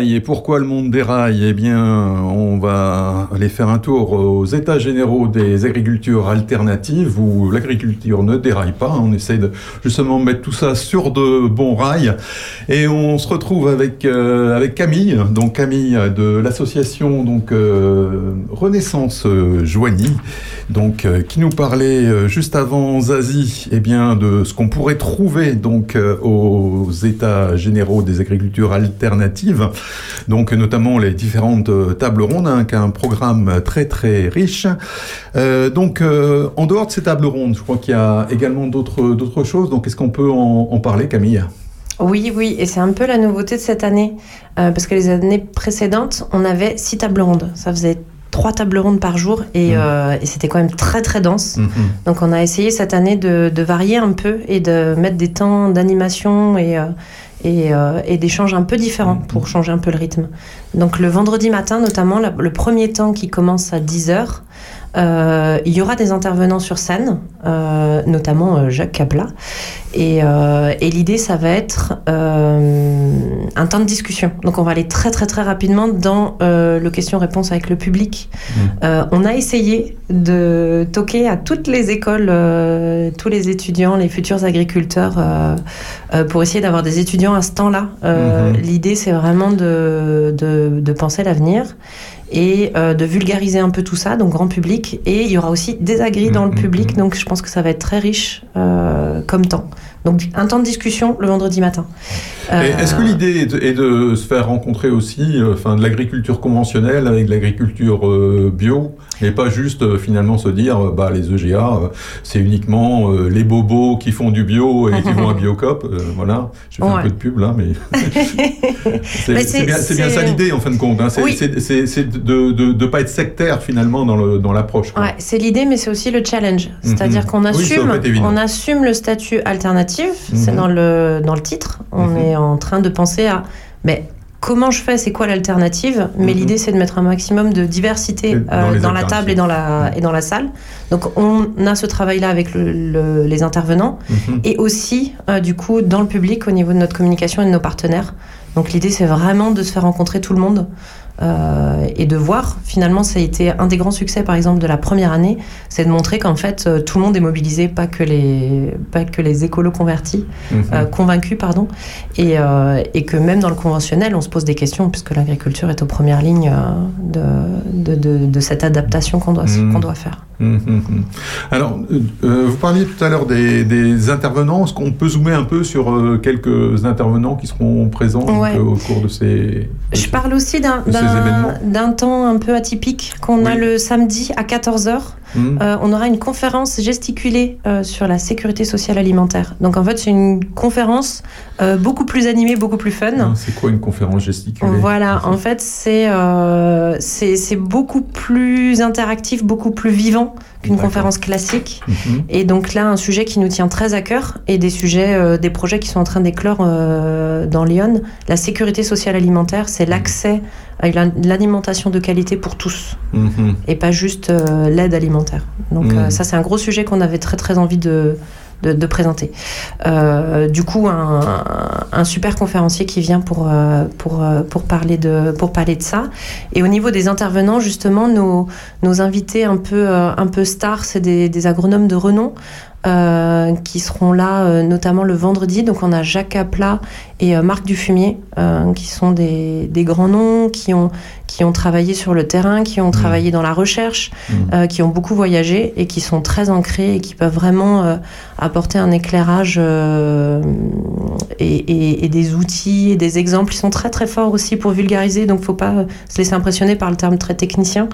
et pourquoi le monde déraille? Eh bien, on va aller faire un tour aux états généraux des agricultures alternatives où l'agriculture ne déraille pas. On essaie de justement mettre tout ça sur de bons rails. Et on se retrouve avec euh, avec Camille, donc Camille de l'association donc euh, Renaissance Joigny, donc euh, qui nous parlait juste avant Zazie, eh bien de ce qu'on pourrait trouver donc aux états généraux des agricultures alternatives, donc notamment les différentes euh, tables rondes, hein, qui a un programme très très riche. Euh, donc euh, en dehors de ces tables rondes, je crois qu'il y a également d'autres d'autres choses. Donc est-ce qu'on peut en, en parler, Camille? Oui, oui, et c'est un peu la nouveauté de cette année, euh, parce que les années précédentes, on avait six tables rondes. Ça faisait trois tables rondes par jour, et, euh, et c'était quand même très très dense. Mhm. Donc on a essayé cette année de, de varier un peu et de mettre des temps d'animation et, euh, et, euh, et d'échanges un peu différents pour changer un peu le rythme. Donc le vendredi matin notamment, la- le premier temps qui commence à 10h, euh, il y aura des intervenants sur scène, euh, notamment euh, Jacques Capla. Et, euh, et l'idée, ça va être euh, un temps de discussion. Donc on va aller très très très rapidement dans euh, le question-réponse avec le public. Euh, on a essayé de toquer à toutes les écoles, euh, tous les étudiants, les futurs agriculteurs, euh, euh, pour essayer d'avoir des étudiants à ce temps-là. Euh, Mhm. L'idée, c'est vraiment de, de, de penser l'avenir et euh, de vulgariser un peu tout ça, donc grand public. Et il y aura aussi des agris dans le public, donc je pense que ça va être très riche euh, comme temps. Donc un temps de discussion le vendredi matin. Euh, Est-ce que l'idée est, de- est de se faire rencontrer aussi euh, enfin, de l'agriculture conventionnelle avec de l'agriculture euh, bio et pas juste euh, finalement se dire bah, les EGA c'est uniquement les bobos qui font du bio et qui vont à Biocop voilà je fais un peu de pub là mais c'est Mais c'est bien, ça l'idée en fin de compte hein. c'est Oui. de ne pas être sectaire finalement dans l'approche. Ouais, c'est l'idée, mais c'est aussi le challenge. C'est-à-dire Mhm. qu'on assume, on assume le statut alternatif. C'est Mhm. dans le dans le titre. On Mhm. est en train de penser à, mais comment je fais C'est quoi l'alternative? Mais l'idée, c'est de mettre un maximum de diversité Mhm. dans euh, dans, la table et dans la et dans la salle. Donc on a ce travail-là avec le- le- les intervenants Mhm. et aussi euh, du coup dans le public au niveau de notre communication et de nos partenaires. Donc l'idée, c'est vraiment de se faire rencontrer tout le monde. Euh, et de voir finalement ça a été un des grands succès par exemple de la première année c'est de montrer qu'en fait euh, tout le monde est mobilisé pas que les pas que les écolos convertis Mhm. euh, convaincus pardon et, euh, et que même dans le conventionnel on se pose des questions puisque l'agriculture est aux premières lignes euh, de, de, de, de cette adaptation qu'on doit, Mhm. qu'on doit faire Hum. Alors, euh, euh, vous parliez tout à l'heure des, des intervenants. Est-ce qu'on peut zoomer un peu sur euh, quelques intervenants qui seront présents Ouais. au cours de ces... Je parle aussi de d'un temps un peu atypique qu'on a le samedi à 14h. Mhm. Euh, on aura une conférence gesticulée euh, sur la sécurité sociale alimentaire. Donc en fait, c'est une conférence euh, beaucoup plus animée, beaucoup plus fun. Ah, C'est quoi une conférence gesticulée? Voilà, en fait, c'est c'est beaucoup plus interactif, beaucoup plus vivant qu'une conférence classique. Mhm. Et donc là, un sujet qui nous tient très à cœur et des sujets, euh, des projets qui sont en train d'éclore euh, dans Lyon. La sécurité sociale alimentaire, c'est l'accès à l'alimentation de qualité pour tous Mhm. et pas juste euh, l'aide alimentaire. Donc Mhm. euh, ça, c'est un gros sujet qu'on avait très très envie de, de, présenter. Euh, du coup, un, super conférencier qui vient pour, euh, pour, euh, pour, parler de, pour parler de ça. Et au niveau des intervenants, justement, nos, nos invités un peu, un peu stars, c'est des, des agronomes de renom. qui seront là notamment le vendredi. Donc on a Jacques Capla et Marc Dufumier, qui sont des, des grands noms, qui ont, qui ont travaillé sur le terrain, qui ont travaillé dans la recherche, euh, qui ont beaucoup voyagé et qui sont très ancrés et qui peuvent vraiment euh, apporter un éclairage euh, et, et- et des outils et des exemples. Ils sont très très forts aussi pour vulgariser, donc faut pas se laisser impressionner par le terme très technicien.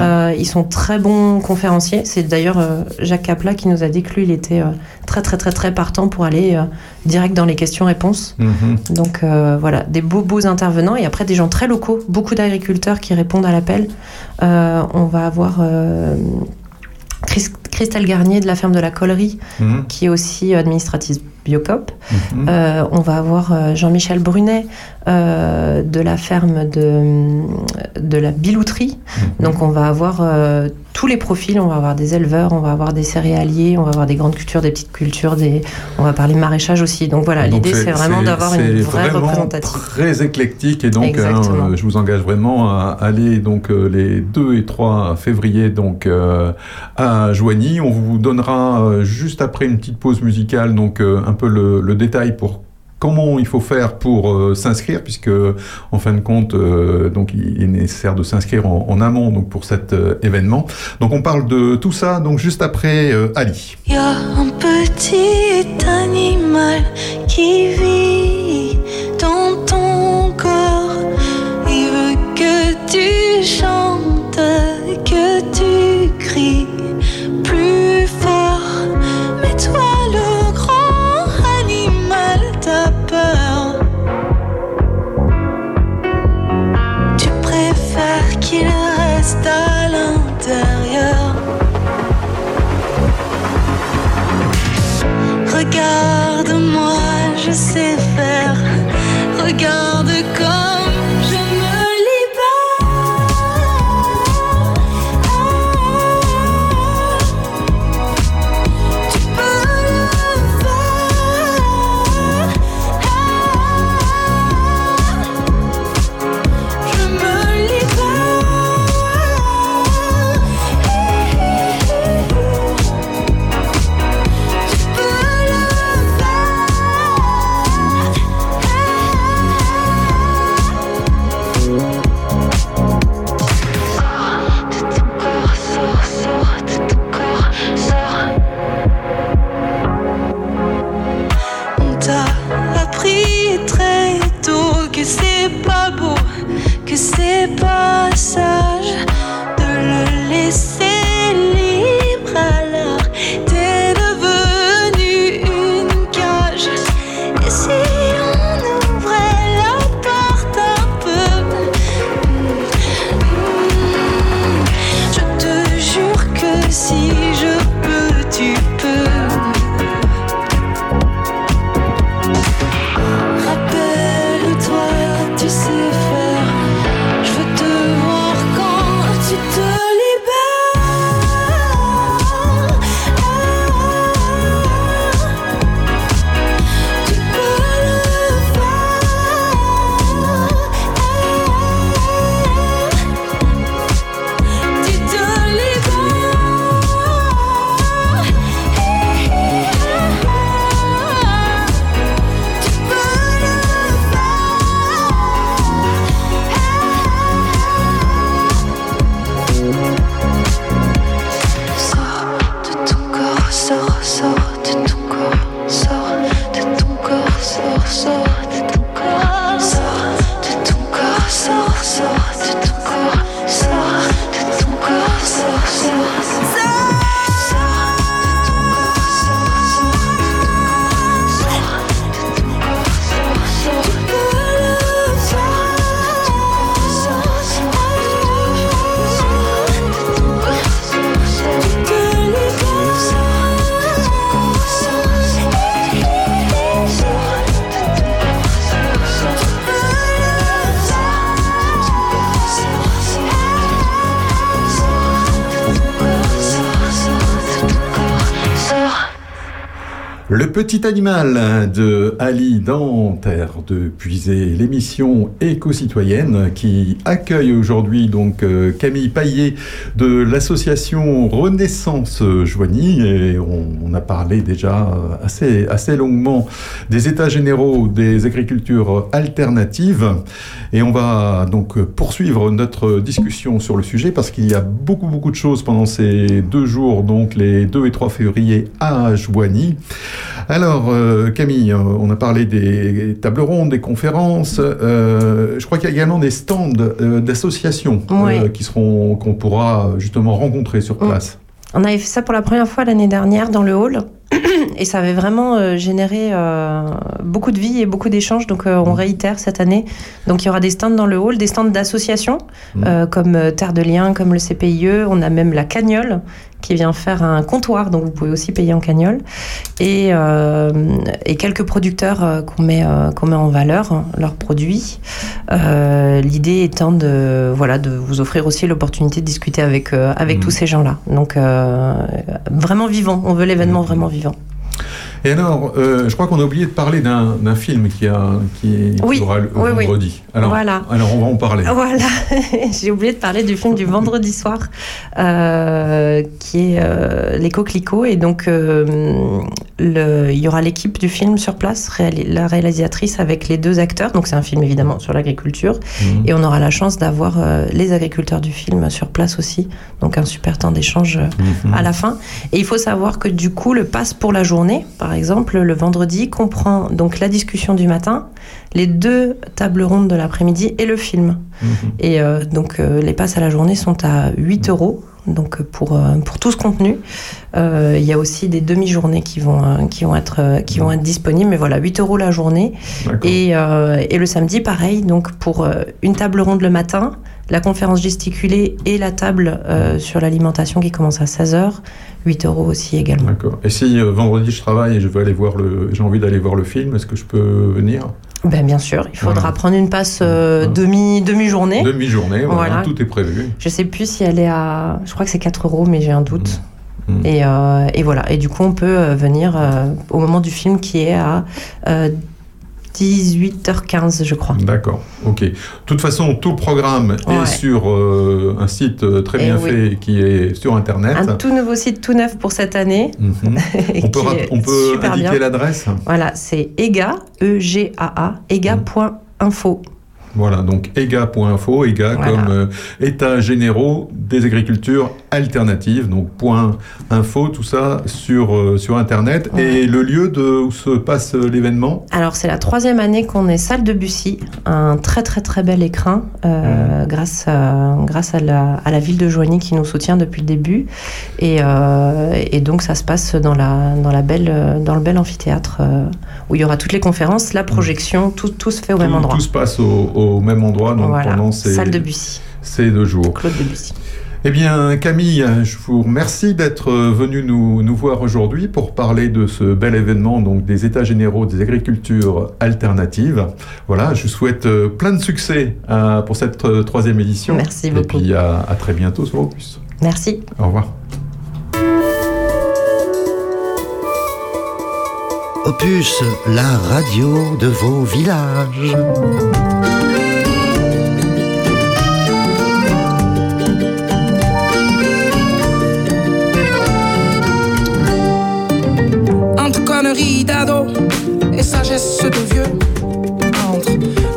Euh, ils sont très bons conférenciers. C'est d'ailleurs euh, Jacques Capla qui nous a dit que lui, il était euh, très très très très partant pour aller euh, direct dans les questions-réponses. Mhm. Donc euh, voilà, des beaux beaux intervenants et après des gens très locaux, beaucoup d'agriculteurs qui répondent à l'appel. Euh, on va avoir Chris- Christelle Garnier de la ferme de la Collerie, Mhm. qui est aussi administratrice Biocop. Mhm. Euh, on va avoir euh, Jean-Michel Brunet euh, de la ferme de, de la Bilouterie. Donc on va avoir euh, tous les profils, on va avoir des éleveurs, on va avoir des céréaliers, on va avoir des grandes cultures, des petites cultures, des... on va parler maraîchage aussi. Donc voilà, l'idée c'est vraiment d'avoir une vraie vraiment représentative. Très éclectique et donc hein, euh, je vous engage vraiment à aller donc euh, les 2 et 3 février donc euh, à Joigny. On vous donnera euh, juste après une petite pause musicale donc euh, un peu le, détail pour comment il faut faire pour euh, s'inscrire puisque en fin de compte donc il est nécessaire de s'inscrire en, amont donc pour cet événement. Donc on parle de tout ça donc juste après Ali. Y a un petit animal qui vit dans ton corps. Il veut que tu chantes, que tu cries reste à l'intérieur. Regarde-moi, je sais faire. regarde-moi. Animal de Ali dans Terre de Puisée, l'émission éco-citoyenne qui accueille aujourd'hui donc euh, Camille Paillet de l'association Renaissance Joigny et on, a parlé déjà assez, assez longuement des états généraux des agricultures alternatives et on va donc poursuivre notre discussion sur le sujet parce qu'il y a beaucoup beaucoup de choses pendant ces deux jours donc les 2 et 3 février à Joigny. Alors, euh, Camille, euh, on a parlé des tables rondes, des conférences. euh, je crois qu'il y a également des stands d'associations Oui. qui seront qu'on pourra justement rencontrer sur place. On avait fait ça pour la première fois l'année dernière dans le hall. Et ça avait vraiment euh, généré euh, beaucoup de vie et beaucoup d'échanges. Donc euh, on réitère cette année. Donc il y aura des stands dans le hall, des stands d'associations euh, comme Terre de Liens, comme le CPIE. On a même la Cagnole qui vient faire un comptoir. Donc vous pouvez aussi payer en cagnole. Et, euh, et quelques producteurs euh, qu'on met, euh, qu'on met en valeur, hein, leurs produits. L'idée étant de, voilà, de vous offrir aussi l'opportunité de discuter avec, avec tous ces gens-là. Donc vraiment vivant. On veut l'événement vraiment vivant. Vivant. Et alors, euh, je crois qu'on a oublié de parler d'un film qui, a, qui, qui Oui, aura le oui, vendredi. Alors, Voilà. alors, on va en parler. Voilà, j'ai oublié de parler du film du vendredi soir, euh, qui est euh, Les Coquelicots. Et donc, euh, le, il y aura l'équipe du film sur place, la réalisatrice avec les deux acteurs. Donc, c'est un film évidemment sur l'agriculture. Et on aura la chance d'avoir les agriculteurs du film sur place aussi. Donc, un super temps d'échange Mhm. à la fin. Et il faut savoir que du coup, le pass pour la journée, par exemple, le vendredi, comprend donc la discussion du matin, les deux tables rondes de l'après-midi et le film. Et euh, donc, euh, les passes à la journée sont à 8 euros. Donc, euh, pour, pour tout ce contenu, il y a aussi des demi-journées qui vont, qui, vont être, qui vont être disponibles. Mais voilà, 8 euros la journée. Et, et le samedi, pareil. Donc, pour une table ronde le matin, la conférence gesticulée et la table euh, sur l'alimentation qui commence à 16h. 8 euros aussi également. D'accord. Et si euh, vendredi je travaille et je veux aller voir le, j'ai envie d'aller voir le film, est-ce que je peux venir? Ben, bien sûr, il faudra Voilà. prendre une passe euh, demi, demi-journée. Demi-journée, voilà, Voilà. tout est prévu. Je sais plus si elle est à. Je crois que c'est 4 euros, mais j'ai un doute. Mm. Et, euh, et voilà. Et du coup, on peut venir au moment du film qui est à 18h15, je crois. D'accord, ok. De toute façon, tout le programme Ouais. est sur euh, un site euh, très Eh bien oui. fait qui est sur Internet. Un tout nouveau site tout neuf pour cette année. Mhm. On peut, on peut indiquer l'adresse? Voilà, c'est EGA, E-G-A-A, ega.info. Voilà, donc EGA.info, EGA Voilà. comme euh, État généraux des agricultures alternatives, donc point info, tout ça sur, euh, sur Internet. Et le lieu de, où se passe euh, l'événement? Alors, c'est la troisième année qu'on est salle de Bussy, un très très très bel écrin, euh, grâce, à, grâce à, la, à la ville de Joigny qui nous soutient depuis le début. Et, et donc, ça se passe dans, la, dans, la belle, dans le bel amphithéâtre où il y aura toutes les conférences, la projection, tout, tout se fait au même endroit. tout se passe au, au même endroit donc Voilà, pendant ces, salle de Bussy. ces deux jours. Claude Debussy. Eh bien, Camille, je vous remercie d'être venu nous, nous voir aujourd'hui pour parler de ce bel événement, donc des États généraux des agricultures alternatives. Voilà, je vous souhaite euh, plein de succès euh, pour cette euh, troisième édition. Merci Et beaucoup. puis à, à très bientôt sur Opus. Merci. Au revoir. Opus, la radio de vos villages. D'ado et sagesse de vieux Entre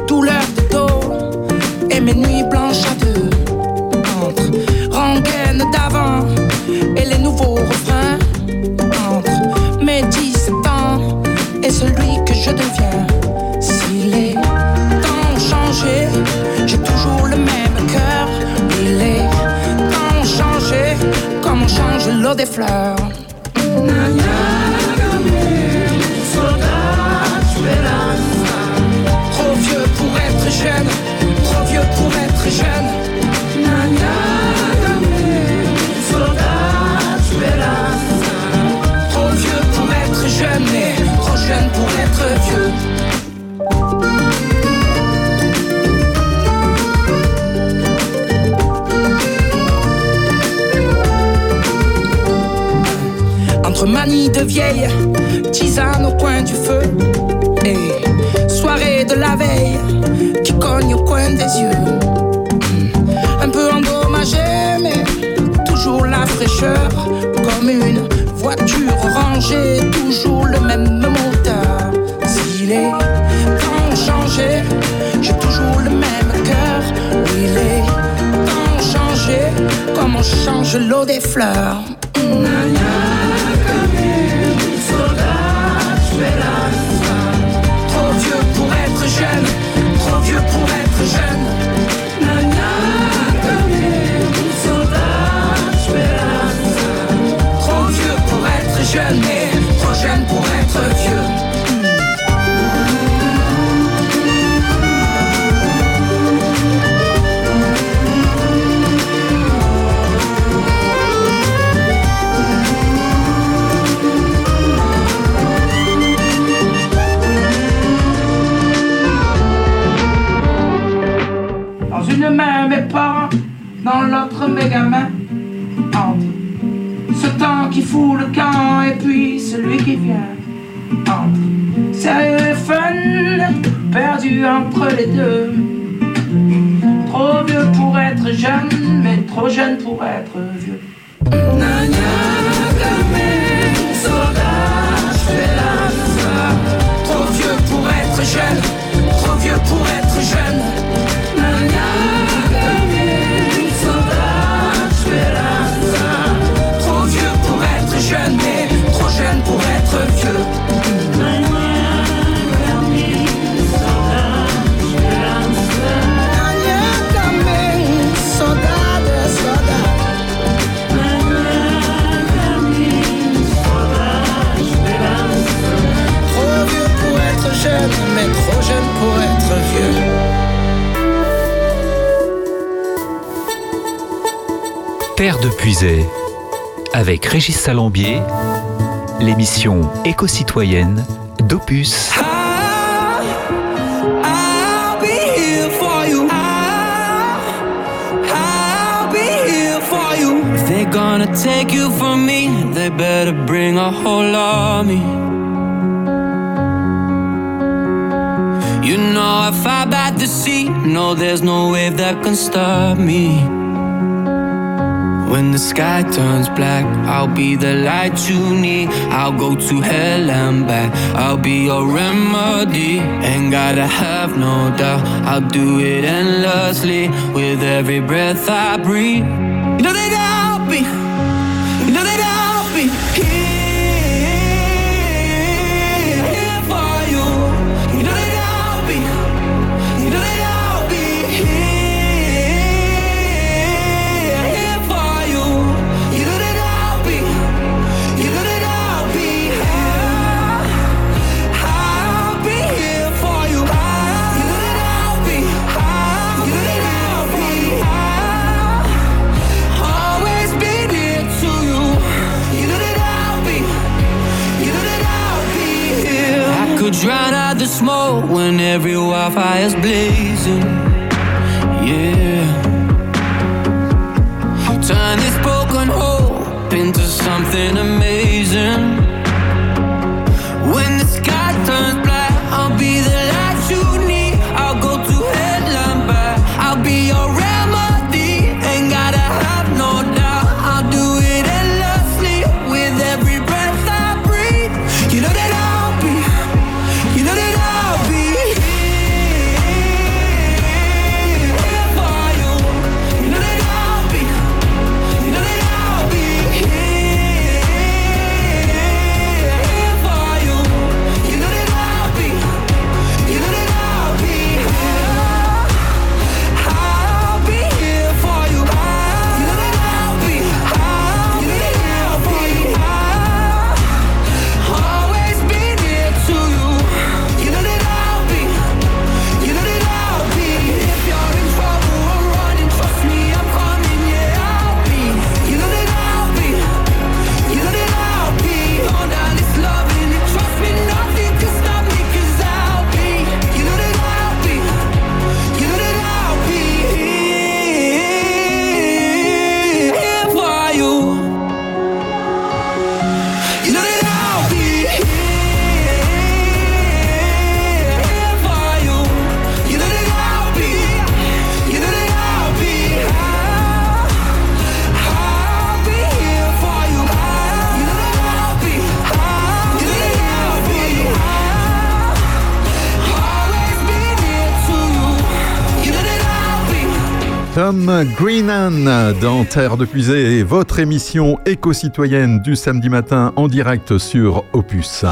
douleur de dos et mes nuits blanches à deux Entre rengaine d'avant et les nouveaux refrains Entre mes 17 ans et celui que je deviens. Si les temps changé, j'ai toujours le même cœur. Oui, les temps changé comme on change l'eau des fleurs trop vieux pour être jeune. Trop vieux pour être jeune, mais trop jeune pour être vieux. Entre manie de vieille, tisane au coin du feu et de la veille qui cogne au coin des yeux. Hmm. Un peu endommagé, mais toujours la fraîcheur, comme une voiture rangée, toujours le même moteur. Si les temps changé, j'ai toujours le même cœur. Oui, les temps changé, comme on change l'eau des fleurs. Hmm. Pour mes gamins. Entre ce temps qui fout le camp et puis celui qui vient. Entre sérieux et fun, perdu entre les deux. Trop vieux pour être jeune, mais trop jeune pour être vieux. Trop vieux pour être jeune, Terre de Puisay, avec Régis Salambier, l'émission éco-citoyenne d'Opus. They're gonna take you from me, they better bring a whole army. You know if I by the sea, no, there's no wave that can stop me. When the sky turns black, I'll be the light you need. I'll go to hell and back. I'll be your remedy. Ain't gotta have no doubt. I'll do it endlessly with every breath I breathe. You know they got. drown out the smoke when every wildfire's blazing. Yeah. Turn this broken hope into something amazing. Greenan dans Terre de Puisée, votre émission éco-citoyenne du samedi matin en direct sur Opus.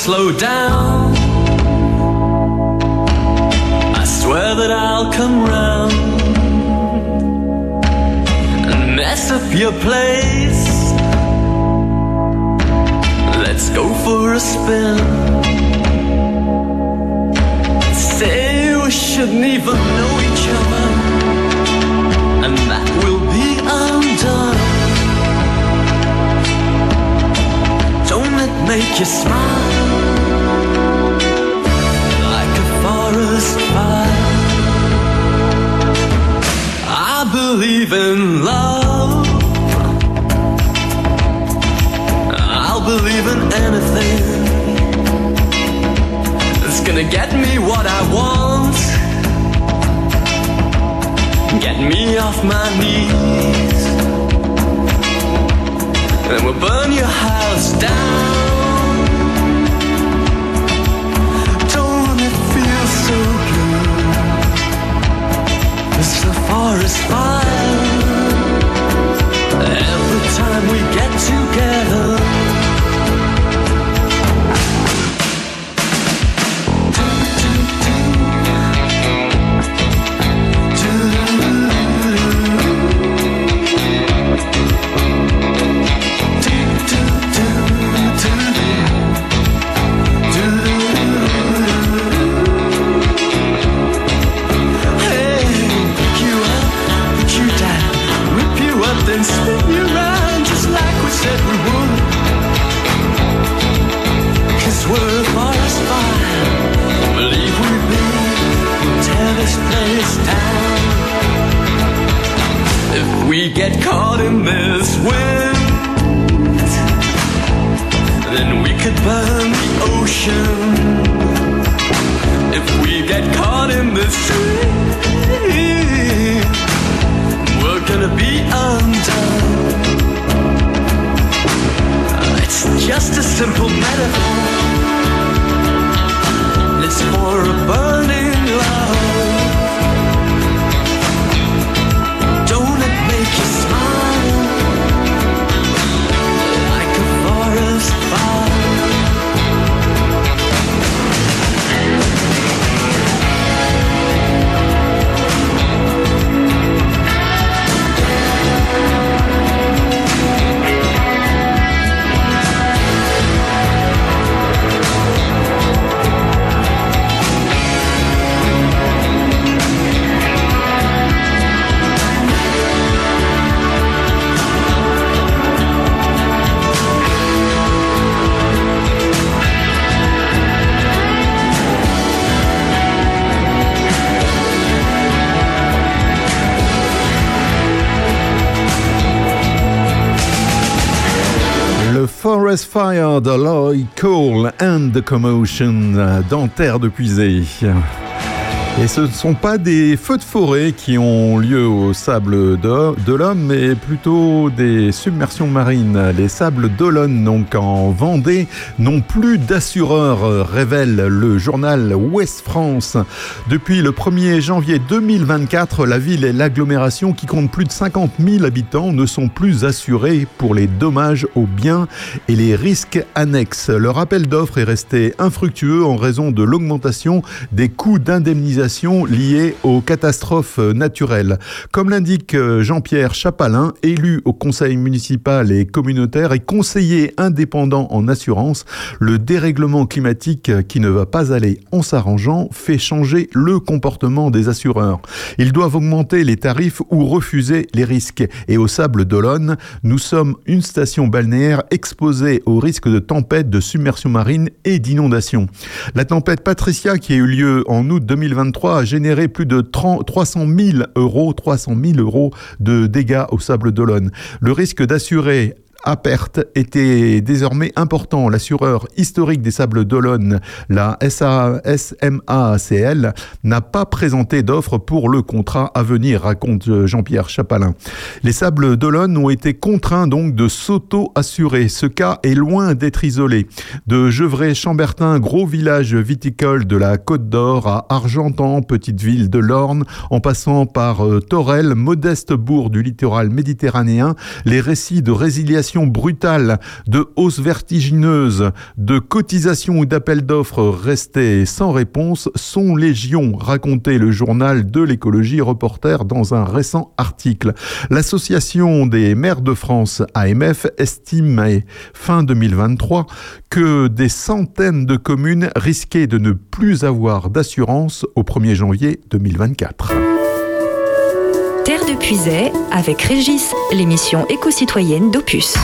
slow down. Fire de Lloyd Cole and the Commotion dans Terre de Puisée. Et ce ne sont pas des feux de forêt qui ont lieu au sable de, l'homme, mais plutôt des submersions marines. Les sables d'Olonne, donc en Vendée, n'ont plus d'assureurs, révèle le journal Ouest France. Depuis le 1er janvier 2024, la ville et l'agglomération qui comptent plus de 50 000 habitants ne sont plus assurés pour les dommages aux biens et les risques annexes. Leur appel d'offres est resté infructueux en raison de l'augmentation des coûts d'indemnisation liés aux catastrophes naturelles. Comme l'indique Jean-Pierre Chapalin, élu au conseil municipal et communautaire et conseiller indépendant en assurance, le dérèglement climatique qui ne va pas aller en s'arrangeant fait changer le comportement des assureurs. Ils doivent augmenter les tarifs ou refuser les risques. Et au Sable d'Olonne, nous sommes une station balnéaire exposée au risque de tempête, de submersion marine et d'inondation. La tempête Patricia qui a eu lieu en août 2023 a généré plus de 30 300 000 euros, 300 000 euros de dégâts au Sable d'Olonne. Le risque d'assurer à perte était désormais important. L'assureur historique des Sables d'Olonne, la SMACL, n'a pas présenté d'offre pour le contrat à venir, raconte Jean-Pierre Chapalin. Les Sables d'Olonne ont été contraints donc de s'auto-assurer. Ce cas est loin d'être isolé. De Gevrey-Chambertin, gros village viticole de la Côte d'Or, à Argentan, petite ville de l'Orne, en passant par euh, Torel, modeste bourg du littoral méditerranéen, les récits de résiliation brutale, de hausses vertigineuses, de cotisations ou d'appels d'offres restés sans réponse sont légion, racontait le journal de l'écologie reporter dans un récent article. L'association des maires de France, AMF, estime fin 2023 que des centaines de communes risquaient de ne plus avoir d'assurance au 1er janvier 2024. Terre de Puisay avec Régis, l'émission éco-citoyenne d'Opus.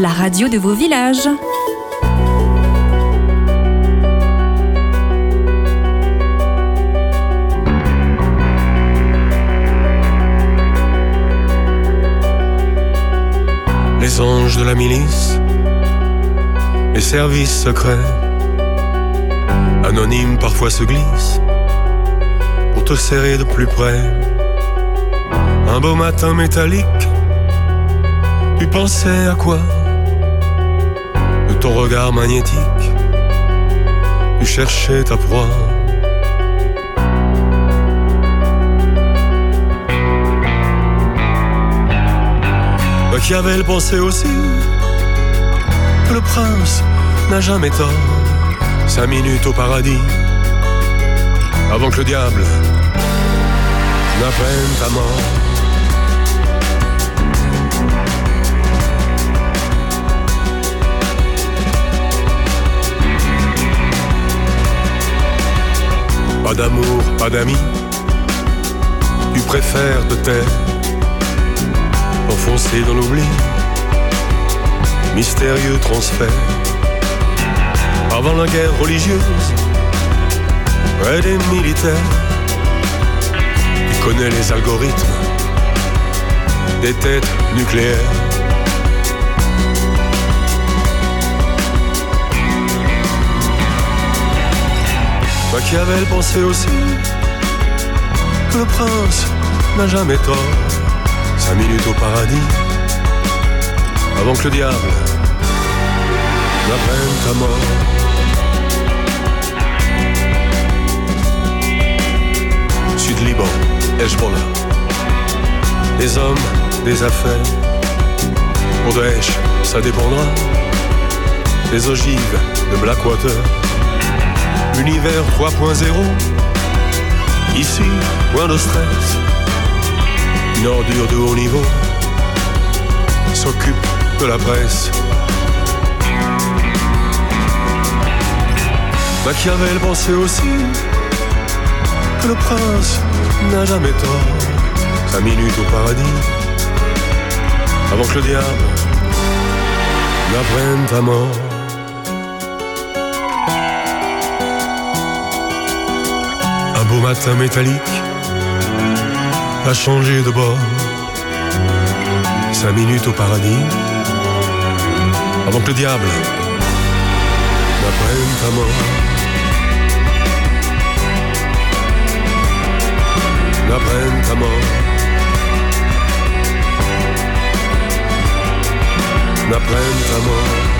La radio de vos villages. les anges de la milice, les services secrets, anonymes parfois se glissent pour te serrer de plus près. Un beau matin métallique, tu pensais à quoi? Ton regard magnétique, tu cherchais ta proie. Machiavel pensait aussi que le prince n'a jamais tort. Cinq minutes au paradis, avant que le diable n'apprenne ta mort. Pas d'amour, pas d'amis, tu préfères te taire enfoncé dans l'oubli. Mystérieux transfert. Avant la guerre religieuse, près des militaires, tu connais les algorithmes des têtes nucléaires. Machiavel pensait aussi que le prince n'a jamais tort cinq minutes au paradis, avant que le diable n'apprenne ta mort. Sud-Liban, Hezbollah, des hommes, des affaires. Pour Daesh, ça dépendra des ogives de Blackwater. Univers 3.0, ici, point de stress une ordure de haut niveau s'occupe de la presse. Machiavel pensait aussi que le prince n'a jamais tort. Cinq minutes au paradis, avant que le diable n'apprenne ta mort. Matin métallique a changé de bord. Cinq minutes au paradis, avant que le diable n'apprenne ta mort. N'apprenne ta mort. N'apprenne ta mort.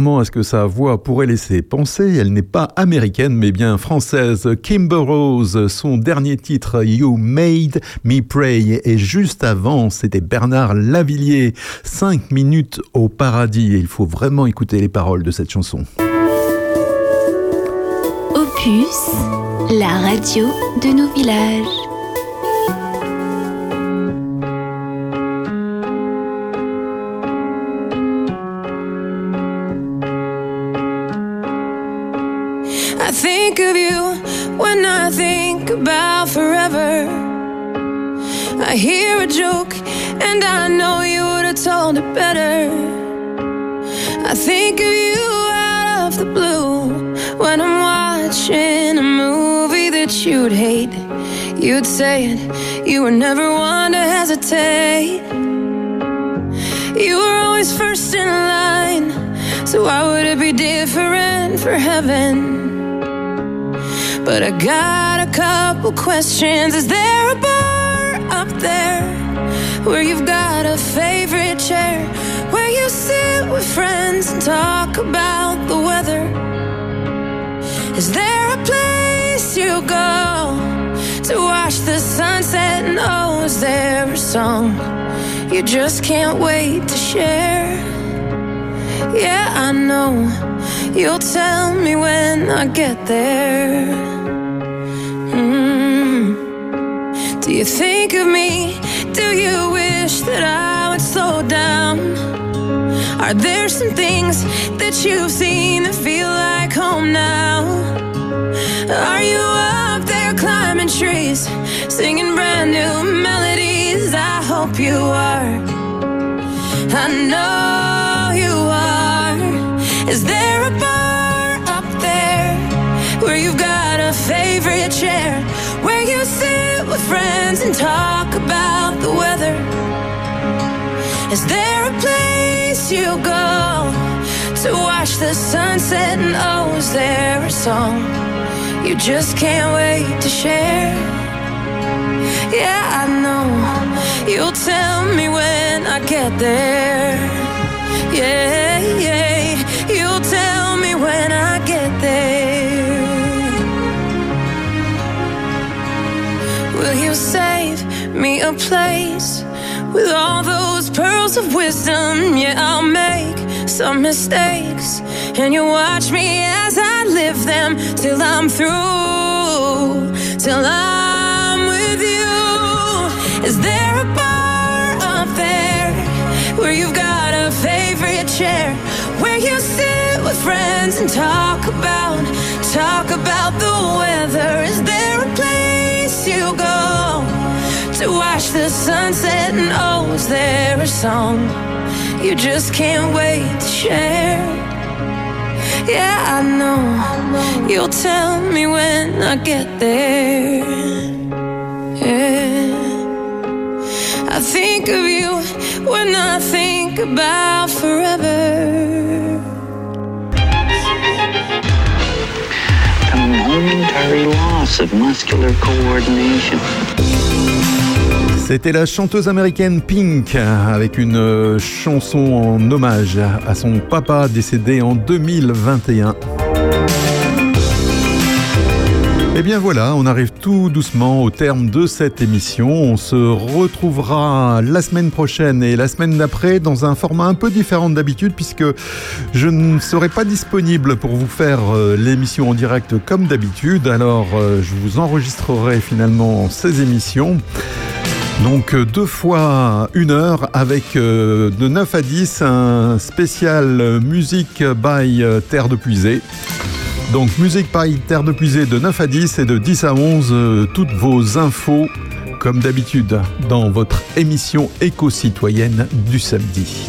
Contrairement à ce que sa voix pourrait laisser penser, elle n'est pas américaine mais bien française. Kimber Rose, son dernier titre You Made Me Pray et juste avant c'était Bernard Lavillier, 5 minutes au paradis il faut vraiment écouter les paroles de cette chanson. Opus, la radio de nos villages. The blue when I'm watching a movie that you'd hate. You'd say it, you were never one to hesitate. You were always first in line, so why would it be different for heaven? But I got a couple questions. Is there a bar up there where you've got a favorite chair? Where you sit with friends and talk about the weather? Is there a place you go to watch the sunset? And oh, is there a song you just can't wait to share? Yeah, I know you'll tell me when I get there. Mm. Do you think of me? Do you wish that I would slow down? Are there some things that you've seen that feel like home now? Are you up there climbing trees, singing brand new melodies? I hope you are. I know you are. Is there a bar up there where you've got a favorite chair where you sit with friends and talk about the weather? Is there a place you go to watch the sunset? And oh, is there a song you just can't wait to share? Yeah, I know you'll tell me when I get there. Yeah, yeah, you'll tell me when I get there. Will you save me a place with all those pearls of wisdom? Yeah, I'll make some mistakes, and you watch me as I live them till I'm through, till I'm with you. Is there a bar up there where you've got a favorite chair where you sit with friends and talk about, talk about the weather? Is there a place you go to watch the sunset? And oh, is there a song you just can't wait to share? Yeah, I know you'll tell me when I get there. Yeah. I think of you when I think about forever. A momentary loss of muscular coordination. C'était la chanteuse américaine Pink avec une euh, chanson en hommage à son papa décédé en 2021. Et bien voilà, on arrive tout doucement au terme de cette émission. On se retrouvera la semaine prochaine et la semaine d'après dans un format un peu différent d'habitude puisque je ne serai pas disponible pour vous faire euh, l'émission en direct comme d'habitude. Alors euh, je vous enregistrerai finalement ces émissions. Donc euh, deux fois une heure avec euh, de 9 à 10 un spécial musique by euh, Terre de Puisée. Donc musique by Terre de Puisée de 9 à 10 et de 10 à 11 euh, toutes vos infos comme d'habitude dans votre émission éco-citoyenne du samedi.